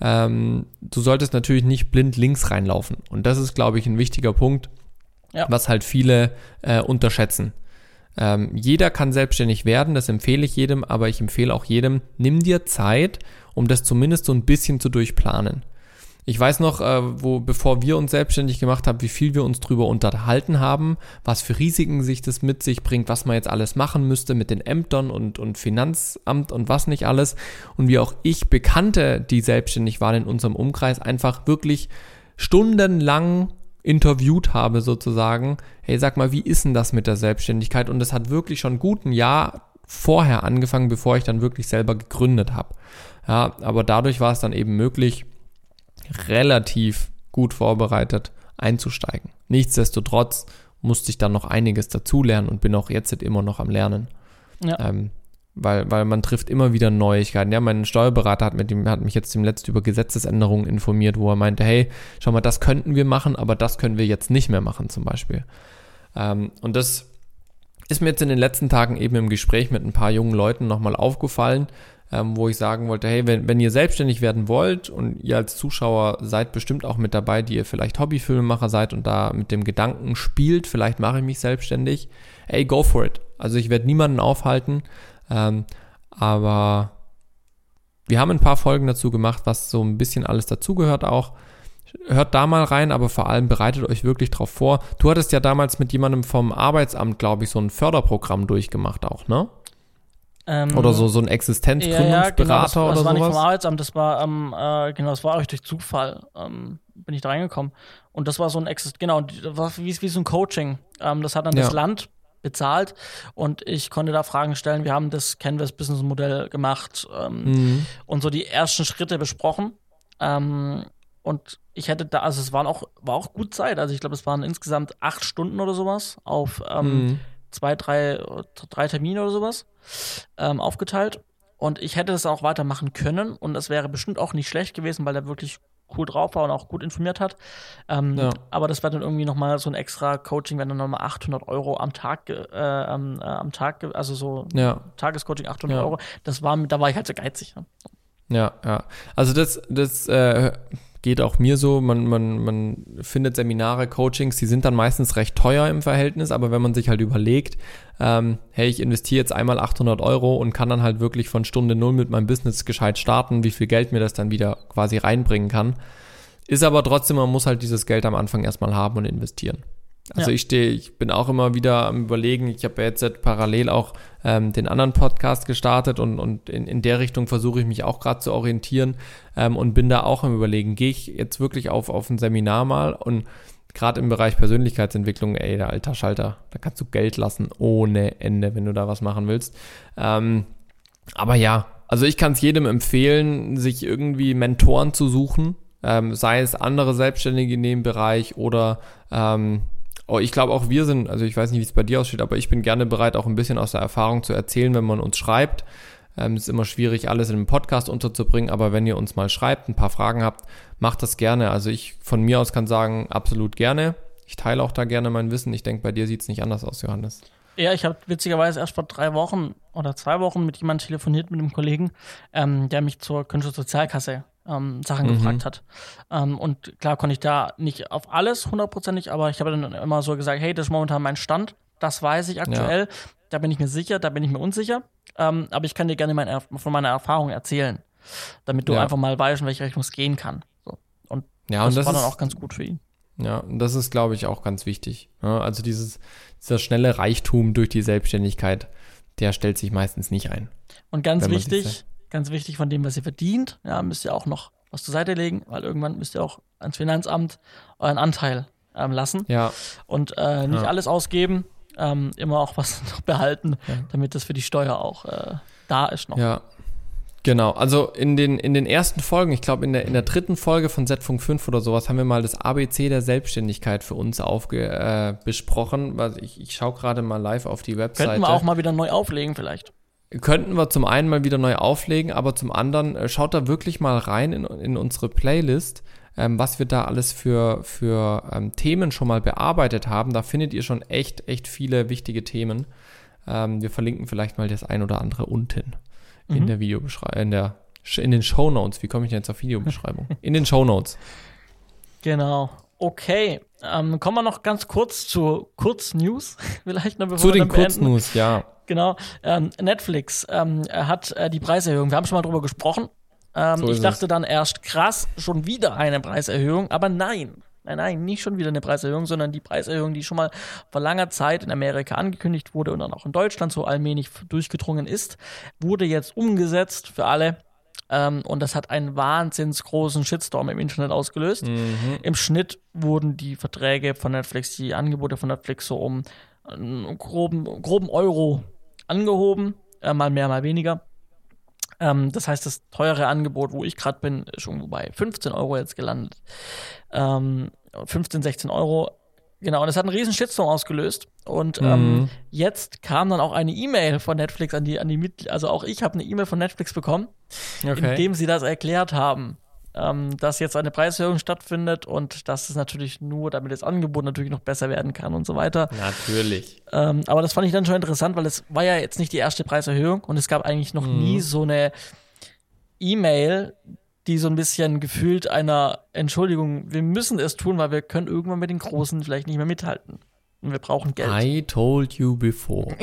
Ähm, du solltest natürlich nicht blind links reinlaufen. Und das ist, glaube ich, ein wichtiger Punkt, ja. was halt viele äh, unterschätzen. Ähm, jeder kann selbstständig werden, das empfehle ich jedem, aber ich empfehle auch jedem, nimm dir Zeit, um das zumindest so ein bisschen zu durchplanen. Ich weiß noch, äh, wo, bevor wir uns selbstständig gemacht haben, wie viel wir uns drüber unterhalten haben, was für Risiken sich das mit sich bringt, was man jetzt alles machen müsste mit den Ämtern und, und Finanzamt und was nicht alles. Und wie auch ich Bekannte, die selbstständig waren in unserem Umkreis, einfach wirklich stundenlang interviewt habe sozusagen. Hey, sag mal, wie ist denn das mit der Selbstständigkeit? Und das hat wirklich schon gut ein Jahr vorher angefangen, bevor ich dann wirklich selber gegründet habe. Ja, aber dadurch war es dann eben möglich, relativ gut vorbereitet einzusteigen. Nichtsdestotrotz musste ich dann noch einiges dazulernen und bin auch jetzt immer noch am Lernen. Ja. Ähm, weil, weil man trifft immer wieder Neuigkeiten. Ja, mein Steuerberater hat, mit dem, hat mich jetzt dem letzten über Gesetzesänderungen informiert, wo er meinte, hey, schau mal, das könnten wir machen, aber das können wir jetzt nicht mehr machen zum Beispiel. Ähm, und das ist mir jetzt in den letzten Tagen eben im Gespräch mit ein paar jungen Leuten nochmal aufgefallen, ähm, wo ich sagen wollte, hey, wenn, wenn ihr selbstständig werden wollt und ihr als Zuschauer seid bestimmt auch mit dabei, die ihr vielleicht Hobbyfilmemacher seid und da mit dem Gedanken spielt, vielleicht mache ich mich selbstständig, ey, go for it. Also ich werde niemanden aufhalten, ähm, aber wir haben ein paar Folgen dazu gemacht, was so ein bisschen alles dazugehört auch. Hört da mal rein, aber vor allem bereitet euch wirklich drauf vor. Du hattest ja damals mit jemandem vom Arbeitsamt, glaube ich, so ein Förderprogramm durchgemacht auch, ne? Ähm, oder so, so ein Existenzgründungsberater ja, ja, genau, das, das oder sowas? Das war nicht vom Arbeitsamt, das war, ähm, äh, genau, das war auch durch Zufall, ähm, bin ich da reingekommen. Und das war so ein Exist, genau, das war wie, wie so ein Coaching. Ähm, das hat dann ja. das Land bezahlt und ich konnte da Fragen stellen. Wir haben das Canvas Business Modell gemacht ähm, mhm. und so die ersten Schritte besprochen. Ähm, und ich hätte da, also es waren auch, war auch gut Zeit. Also ich glaube, es waren insgesamt acht Stunden oder sowas auf ähm, mhm. Zwei, drei, drei Termine oder sowas ähm, aufgeteilt. Und ich hätte das auch weitermachen können und das wäre bestimmt auch nicht schlecht gewesen, weil er wirklich cool drauf war und auch gut informiert hat. Ähm, ja. Aber das war dann irgendwie nochmal so ein extra Coaching, wenn dann nochmal 800 Euro am Tag, äh, äh, am Tag, also so ja. Tagescoaching 800 ja. Euro. Das war, da war ich halt so geizig. Ne? Ja, ja. Also das, das äh, geht auch mir so. Man, man, man findet Seminare, Coachings, die sind dann meistens recht teuer im Verhältnis, aber wenn man sich halt überlegt, ähm, hey, ich investiere jetzt einmal 800 Euro und kann dann halt wirklich von Stunde null mit meinem Business gescheit starten, wie viel Geld mir das dann wieder quasi reinbringen kann. Ist aber trotzdem, man muss halt dieses Geld am Anfang erstmal haben und investieren. Also ja. ich stehe, ich bin auch immer wieder am überlegen, ich habe ja jetzt parallel auch ähm, den anderen Podcast gestartet und, und in, in der Richtung versuche ich mich auch gerade zu orientieren ähm, und bin da auch am überlegen, gehe ich jetzt wirklich auf, auf ein Seminar mal und gerade im Bereich Persönlichkeitsentwicklung, ey, der alter Schalter, da kannst du Geld lassen ohne Ende, wenn du da was machen willst. Ähm, aber ja, also ich kann es jedem empfehlen, sich irgendwie Mentoren zu suchen, ähm, sei es andere Selbstständige in dem Bereich oder ähm, Oh, ich glaube auch wir sind, also ich weiß nicht, wie es bei dir aussieht, aber ich bin gerne bereit, auch ein bisschen aus der Erfahrung zu erzählen, wenn man uns schreibt. Ähm, es ist immer schwierig, alles in einem Podcast unterzubringen, aber wenn ihr uns mal schreibt, ein paar Fragen habt, macht das gerne. Also ich von mir aus kann sagen, absolut gerne. Ich teile auch da gerne mein Wissen. Ich denke, bei dir sieht es nicht anders aus, Johannes. Ja, ich habe witzigerweise erst vor drei Wochen oder zwei Wochen mit jemandem telefoniert, mit einem Kollegen, ähm, der mich zur Künstlersozialkasse ähm, Sachen mhm. gefragt hat. Ähm, und klar konnte ich da nicht auf alles hundertprozentig, aber ich habe dann immer so gesagt, hey, das ist momentan mein Stand, das weiß ich aktuell, ja. da bin ich mir sicher, da bin ich mir unsicher, ähm, aber ich kann dir gerne mein, von meiner Erfahrung erzählen, damit du ja. einfach mal weißt, in welche Richtung es gehen kann. So. Und, ja, und das, das war ist, dann auch ganz gut für ihn. Ja, und das ist, glaube ich, auch ganz wichtig. Ja, also dieses, dieser schnelle Reichtum durch die Selbstständigkeit, der stellt sich meistens nicht ein. Und ganz wichtig, ganz wichtig von dem, was ihr verdient, ja, müsst ihr auch noch was zur Seite legen, weil irgendwann müsst ihr auch ans Finanzamt euren Anteil ähm, lassen. Ja. Und äh, nicht ja. alles ausgeben, ähm, immer auch was noch behalten, ja. damit das für die Steuer auch äh, da ist noch. Ja. Genau, also in den, in den ersten Folgen, ich glaube in der, in der dritten Folge von Z-Funk 5 oder sowas, haben wir mal das ABC der Selbstständigkeit für uns aufge, äh, besprochen. Ich, ich schaue gerade mal live auf die Webseite. Könnten wir auch mal wieder neu auflegen vielleicht könnten wir zum einen mal wieder neu auflegen, aber zum anderen äh, schaut da wirklich mal rein in, in unsere Playlist, ähm, was wir da alles für, für ähm, Themen schon mal bearbeitet haben. Da findet ihr schon echt, echt viele wichtige Themen. Ähm, wir verlinken vielleicht mal das ein oder andere unten mhm. in der Videobeschreibung, in in den Show Notes. Wie komme ich denn jetzt auf Videobeschreibung? in den Show Notes. Genau. Okay, ähm, kommen wir noch ganz kurz zu Kurznews, vielleicht noch bevor Zu den Kurznews, ja. Genau. Ähm, Netflix ähm, hat äh, die Preiserhöhung. Wir haben schon mal drüber gesprochen. Ähm, so ich dachte es. dann erst, krass, schon wieder eine Preiserhöhung, aber nein. Nein, nein, nicht schon wieder eine Preiserhöhung, sondern die Preiserhöhung, die schon mal vor langer Zeit in Amerika angekündigt wurde und dann auch in Deutschland so allmählich durchgedrungen ist, wurde jetzt umgesetzt für alle. Ähm, und das hat einen wahnsinns großen Shitstorm im Internet ausgelöst. Mhm. Im Schnitt wurden die Verträge von Netflix, die Angebote von Netflix so um einen groben, groben Euro angehoben, äh, mal mehr, mal weniger. Ähm, das heißt, das teure Angebot, wo ich gerade bin, ist irgendwo bei 15 Euro jetzt gelandet. Ähm, 15, 16 Euro. Genau, und das hat einen riesen Shitstorm ausgelöst. Und ähm, mhm. jetzt kam dann auch eine E-Mail von Netflix an die, an die Mitglieder. Also auch ich habe eine E-Mail von Netflix bekommen, okay. in dem sie das erklärt haben ähm, dass jetzt eine Preiserhöhung stattfindet und dass es natürlich nur, damit das Angebot natürlich noch besser werden kann und so weiter. Natürlich. Ähm, aber das fand ich dann schon interessant, weil es war ja jetzt nicht die erste Preiserhöhung und es gab eigentlich noch mhm. nie so eine E-Mail, die so ein bisschen gefühlt einer Entschuldigung, wir müssen es tun, weil wir können irgendwann mit den Großen vielleicht nicht mehr mithalten. Und wir brauchen Geld. I told you before.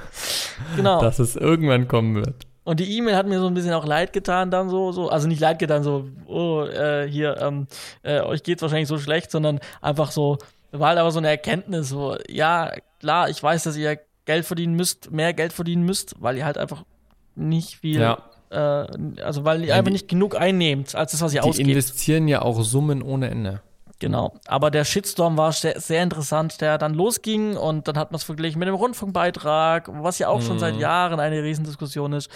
genau. Dass es irgendwann kommen wird. Und die E-Mail hat mir so ein bisschen auch leid getan, dann so, so, also nicht leid getan, so, oh, äh, hier, ähm, äh, euch geht's wahrscheinlich so schlecht, sondern einfach so, war halt aber so eine Erkenntnis, so, ja, klar, ich weiß, dass ihr Geld verdienen müsst, mehr Geld verdienen müsst, weil ihr halt einfach nicht viel, ja. äh, also weil ihr einfach nicht genug einnehmt, als das, was ihr die ausgebt. Die investieren ja auch Summen ohne Ende. Genau. Aber der Shitstorm war sehr, sehr interessant, der dann losging und dann hat man es verglichen mit dem Rundfunkbeitrag, was ja auch mhm. schon seit mhm. Jahren eine Riesendiskussion ist.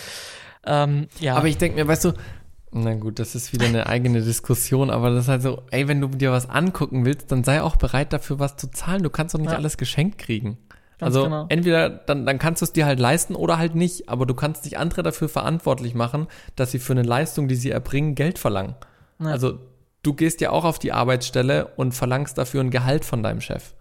Ähm, ja. Aber ich denke mir, weißt du, na gut, das ist wieder eine eigene Diskussion, aber das ist halt so, ey, wenn du dir was angucken willst, dann sei auch bereit dafür, was zu zahlen. Du kannst doch nicht ja. alles geschenkt kriegen. Ganz also genau. entweder dann, dann kannst du es dir halt leisten oder halt nicht, aber du kannst nicht andere dafür verantwortlich machen, dass sie für eine Leistung, die sie erbringen, Geld verlangen. Ja. Also du gehst ja auch auf die Arbeitsstelle und verlangst dafür ein Gehalt von deinem Chef.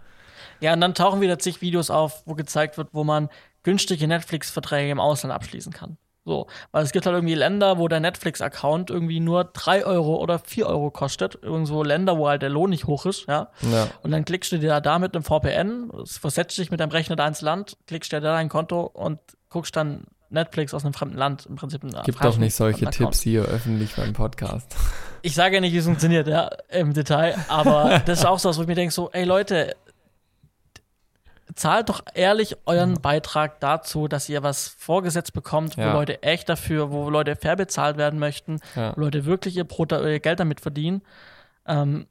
Ja, und dann tauchen wieder zig Videos auf, wo gezeigt wird, wo man günstige Netflix-Verträge im Ausland abschließen kann. So, weil es gibt halt irgendwie Länder, wo der Netflix-Account irgendwie nur 3 Euro oder 4 Euro kostet. Irgendwo Länder, wo halt der Lohn nicht hoch ist, ja. ja. Und dann klickst du dir da mit einem VPN, versetzt dich mit deinem Rechner da ins Land, klickst dir da dein Konto und guckst dann Netflix aus einem fremden Land im Prinzip. Gibt doch nicht solche Tipps hier öffentlich beim Podcast. Ich sage ja nicht, wie es funktioniert, ja, im Detail, aber das ist auch so, wo ich mir denke, so, ey Leute, zahlt doch ehrlich euren Beitrag dazu, dass ihr was vorgesetzt bekommt, wo ja. Leute echt dafür, wo Leute fair bezahlt werden möchten, ja. wo Leute wirklich ihr, Brot, ihr Geld damit verdienen. Ähm,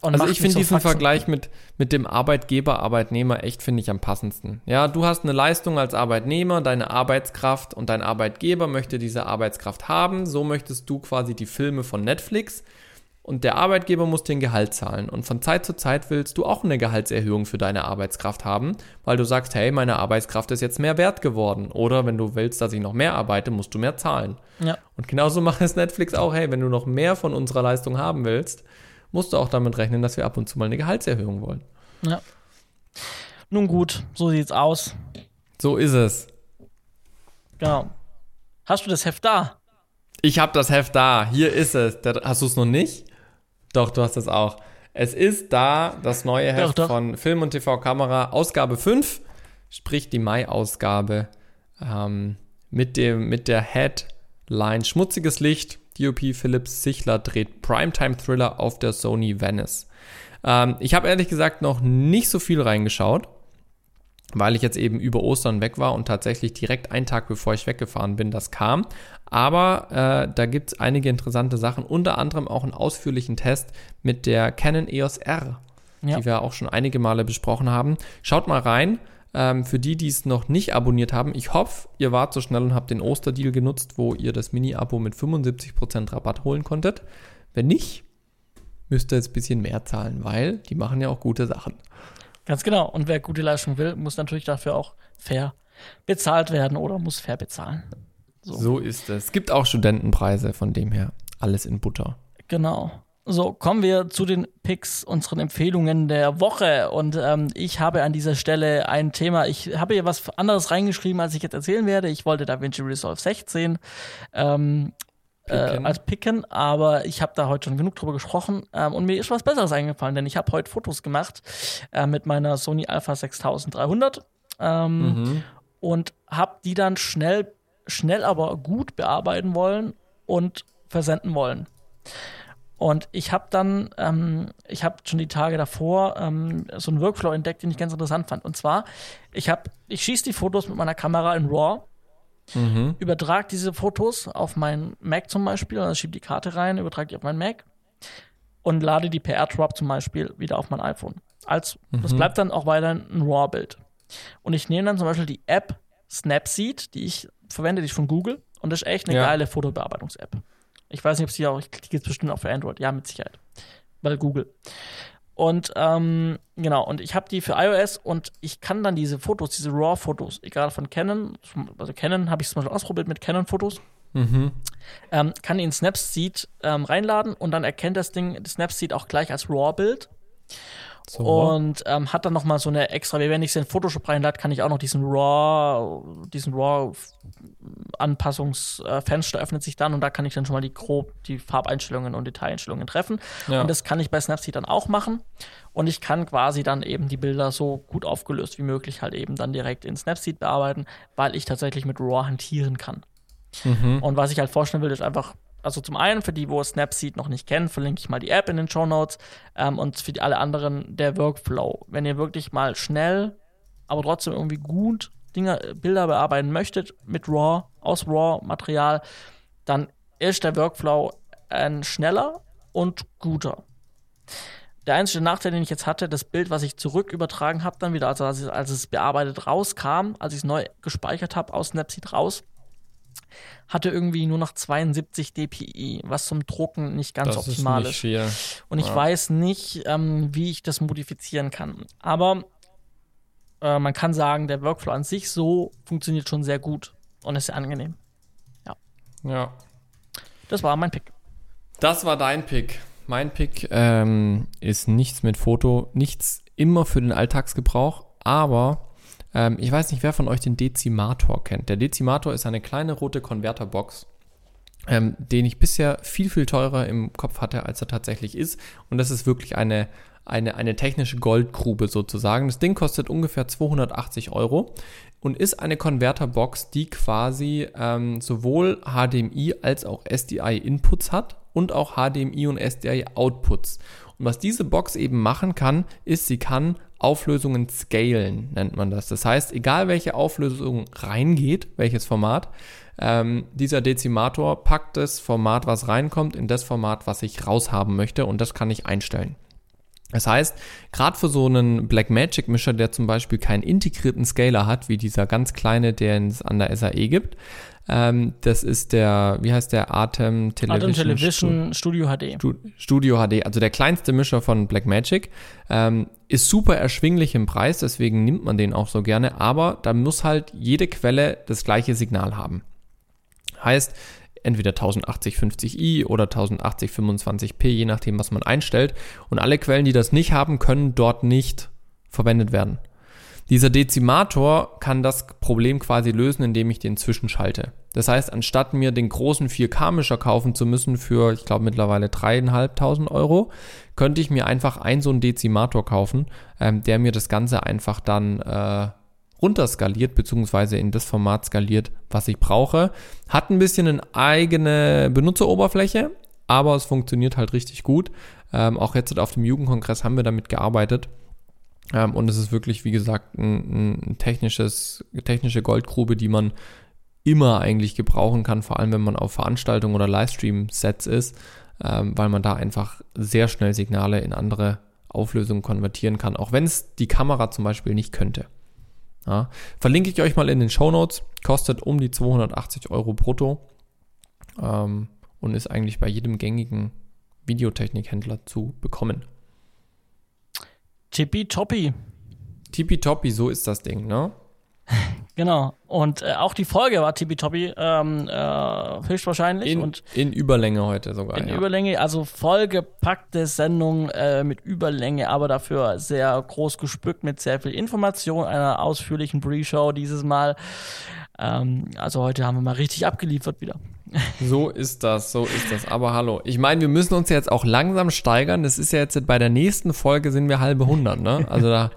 also ich finde diesen Vergleich mit, mit dem Arbeitgeber, Arbeitnehmer echt, finde ich am passendsten. Ja, du hast eine Leistung als Arbeitnehmer, deine Arbeitskraft und dein Arbeitgeber möchte diese Arbeitskraft haben. So möchtest du quasi die Filme von Netflix und der Arbeitgeber muss dir ein Gehalt zahlen. Und von Zeit zu Zeit willst du auch eine Gehaltserhöhung für deine Arbeitskraft haben, weil du sagst, hey, meine Arbeitskraft ist jetzt mehr wert geworden. Oder wenn du willst, dass ich noch mehr arbeite, musst du mehr zahlen. Ja. Und genauso macht es Netflix auch, hey, wenn du noch mehr von unserer Leistung haben willst, musst du auch damit rechnen, dass wir ab und zu mal eine Gehaltserhöhung wollen. Ja. Nun gut, so sieht's aus. So ist es. Genau. Hast du das Heft da? Ich habe das Heft da. Hier ist es. Hast du es noch nicht? Doch, du hast es auch. Es ist da das neue Heft doch, doch. von Film und TV Kamera, Ausgabe 5, sprich die Mai-Ausgabe, ähm, mit, mit der Headline Schmutziges Licht, DOP Philips Sichler dreht Primetime-Thriller auf der Sony Venice. Ähm, ich habe ehrlich gesagt noch nicht so viel reingeschaut, weil ich jetzt eben über Ostern weg war und tatsächlich direkt einen Tag bevor ich weggefahren bin, das kam. Aber äh, da gibt es einige interessante Sachen, unter anderem auch einen ausführlichen Test mit der Canon EOS R, ja. die wir auch schon einige Male besprochen haben. Schaut mal rein. Ähm, für die, die es noch nicht abonniert haben, ich hoffe, ihr wart so schnell und habt den Osterdeal genutzt, wo ihr das Mini-Abo mit 75% Rabatt holen konntet. Wenn nicht, müsst ihr jetzt ein bisschen mehr zahlen, weil die machen ja auch gute Sachen. Ganz genau. Und wer gute Leistung will, muss natürlich dafür auch fair bezahlt werden oder muss fair bezahlen. So, so ist es. Es gibt auch Studentenpreise, von dem her alles in Butter. Genau. So, kommen wir zu den Picks, unseren Empfehlungen der Woche. Und ähm, ich habe an dieser Stelle ein Thema. Ich habe hier was anderes reingeschrieben, als ich jetzt erzählen werde. Ich wollte DaVinci Resolve 16 ähm, Picken. Äh, als Picken, aber ich habe da heute schon genug drüber gesprochen ähm, und mir ist was Besseres eingefallen, denn ich habe heute Fotos gemacht äh, mit meiner Sony Alpha 6300 ähm, mhm. und habe die dann schnell, schnell aber gut bearbeiten wollen und versenden wollen. Und ich habe dann, ähm, ich habe schon die Tage davor ähm, so einen Workflow entdeckt, den ich ganz interessant fand. Und zwar, ich habe, ich schieße die Fotos mit meiner Kamera in RAW, mhm. übertrage diese Fotos auf meinen Mac zum Beispiel, also schiebe die Karte rein, übertrage die auf meinen Mac und lade die per AirDrop zum Beispiel wieder auf mein iPhone. Als, mhm. Das bleibt dann auch weiter ein RAW-Bild. Und ich nehme dann zum Beispiel die App Snapseed, die ich verwende, die ist von Google, und das ist echt eine ja. geile Fotobearbeitungs-App. Ich weiß nicht, ob sie auch, die gibt es bestimmt auch für Android. Ja, mit Sicherheit. Weil Google. Und ähm, genau, und ich habe die für iOS und ich kann dann diese Fotos, diese RAW-Fotos, egal von Canon, also Canon habe ich zum Beispiel ausprobiert mit Canon-Fotos, mhm. ähm, kann in Snapseed ähm, reinladen und dann erkennt das Ding Snapseed auch gleich als RAW-Bild. So. Und ähm, hat dann noch mal so eine extra, wenn ich es in Photoshop reinlade, kann ich auch noch diesen RAW, diesen RAW Anpassungsfenster öffnet sich dann und da kann ich dann schon mal die grob die Farbeinstellungen und Detaileinstellungen treffen. Ja. Und das kann ich bei Snapseed dann auch machen. Und ich kann quasi dann eben die Bilder so gut aufgelöst wie möglich halt eben dann direkt in Snapseed bearbeiten, weil ich tatsächlich mit RAW hantieren kann. Mhm. Und was ich halt vorstellen will, ist einfach also zum einen für die, wo Snapseed noch nicht kennen, verlinke ich mal die App in den Show Notes ähm, und für die alle anderen der Workflow. Wenn ihr wirklich mal schnell, aber trotzdem irgendwie gut Dinge, Bilder bearbeiten möchtet mit RAW, aus RAW-Material, dann ist der Workflow ein schneller und guter. Der einzige Nachteil, den ich jetzt hatte, das Bild, was ich zurück übertragen habe, dann wieder, also als, es, als es bearbeitet rauskam, als ich es neu gespeichert habe aus Snapseed raus, hatte irgendwie nur noch 72 dpi, was zum Drucken nicht ganz das optimal ist. Ist. Und ich ja. weiß nicht, ähm, wie ich das modifizieren kann. Aber äh, man kann sagen, der Workflow an sich so funktioniert schon sehr gut und ist sehr angenehm. Ja. Ja. Das war mein Pick. Das war dein Pick. Mein Pick ähm, ist nichts mit Foto, nichts immer für den Alltagsgebrauch, aber ähm, ich weiß nicht, wer von euch den Dezimator kennt. Der Dezimator ist eine kleine rote Konverterbox. Ähm, den ich bisher viel, viel teurer im Kopf hatte, als er tatsächlich ist. Und das ist wirklich eine, eine, eine technische Goldgrube sozusagen. Das Ding kostet ungefähr 280 Euro und ist eine Konverterbox, die quasi ähm, sowohl HDMI als auch SDI-Inputs hat und auch HDMI und SDI-Outputs. Und was diese Box eben machen kann, ist, sie kann Auflösungen scalen, nennt man das. Das heißt, egal welche Auflösung reingeht, welches Format, ähm, dieser Dezimator packt das Format, was reinkommt, in das Format, was ich raushaben möchte und das kann ich einstellen. Das heißt, gerade für so einen Blackmagic-Mischer, der zum Beispiel keinen integrierten Scaler hat, wie dieser ganz kleine, den es an der SAE gibt, ähm, das ist der, wie heißt der Atem Television, Atem Television Studio HD. Studio HD, also der kleinste Mischer von Blackmagic. Ähm, ist super erschwinglich im Preis, deswegen nimmt man den auch so gerne, aber da muss halt jede Quelle das gleiche Signal haben. Heißt, entweder 1080 50i oder 1080 25p, je nachdem, was man einstellt. Und alle Quellen, die das nicht haben, können dort nicht verwendet werden. Dieser Dezimator kann das Problem quasi lösen, indem ich den zwischenschalte. Das heißt, anstatt mir den großen 4K-Mischer kaufen zu müssen für, ich glaube, mittlerweile dreieinhalbtausend Euro, könnte ich mir einfach einen so einen Dezimator kaufen, ähm, der mir das Ganze einfach dann äh, runterskaliert, beziehungsweise in das Format skaliert, was ich brauche. Hat ein bisschen eine eigene Benutzeroberfläche, aber es funktioniert halt richtig gut. Ähm, auch jetzt auf dem Jugendkongress haben wir damit gearbeitet. Ähm, und es ist wirklich, wie gesagt, ein, ein technisches, technische Goldgrube, die man immer eigentlich gebrauchen kann, vor allem wenn man auf Veranstaltungen oder Livestream-Sets ist, ähm, weil man da einfach sehr schnell Signale in andere Auflösungen konvertieren kann, auch wenn es die Kamera zum Beispiel nicht könnte. Ja, verlinke ich euch mal in den Show Notes, kostet um die 280 Euro brutto ähm, und ist eigentlich bei jedem gängigen Videotechnikhändler zu bekommen. Tippitoppi. Tippitoppi, so ist das Ding, ne? Genau. Und äh, auch die Folge war tippitoppi, ähm, äh, höchstwahrscheinlich. In, und in Überlänge heute sogar. in ja. Überlänge, also vollgepackte Sendung äh, mit Überlänge, aber dafür sehr groß gespückt mit sehr viel Information, einer ausführlichen Pre-Show dieses Mal. Ähm, also heute haben wir mal richtig abgeliefert wieder. So ist das, so ist das. Aber hallo, ich meine, wir müssen uns jetzt auch langsam steigern. Das ist ja jetzt bei der nächsten Folge sind wir halbe hundert, ne? Also da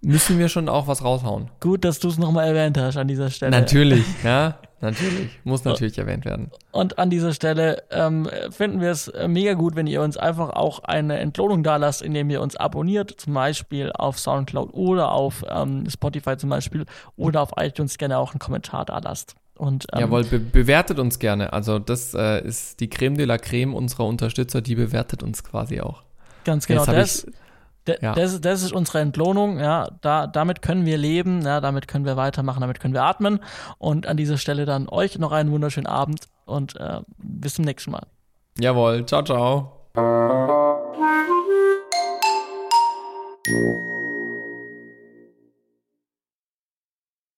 müssen wir schon auch was raushauen. Gut, dass du es nochmal erwähnt hast an dieser Stelle. Natürlich, ja, natürlich. Muss natürlich erwähnt werden. Und an dieser Stelle ähm, finden wir es äh, mega gut, wenn ihr uns einfach auch eine Entlohnung da lasst, indem ihr uns abonniert, zum Beispiel auf Soundcloud oder auf ähm, Spotify zum Beispiel oder auf iTunes gerne auch einen Kommentar da lasst. Und, ähm, Jawohl, be bewertet uns gerne. Also das äh, ist die Creme de la Creme unserer Unterstützer, die bewertet uns quasi auch. Ganz genau. Jetzt hab Das, ich- D ja. das, das, ist unsere Entlohnung, ja, da, damit können wir leben, ja, damit können wir weitermachen, damit können wir atmen. Und an dieser Stelle dann euch noch einen wunderschönen Abend und äh, bis zum nächsten Mal. Jawohl, ciao, ciao.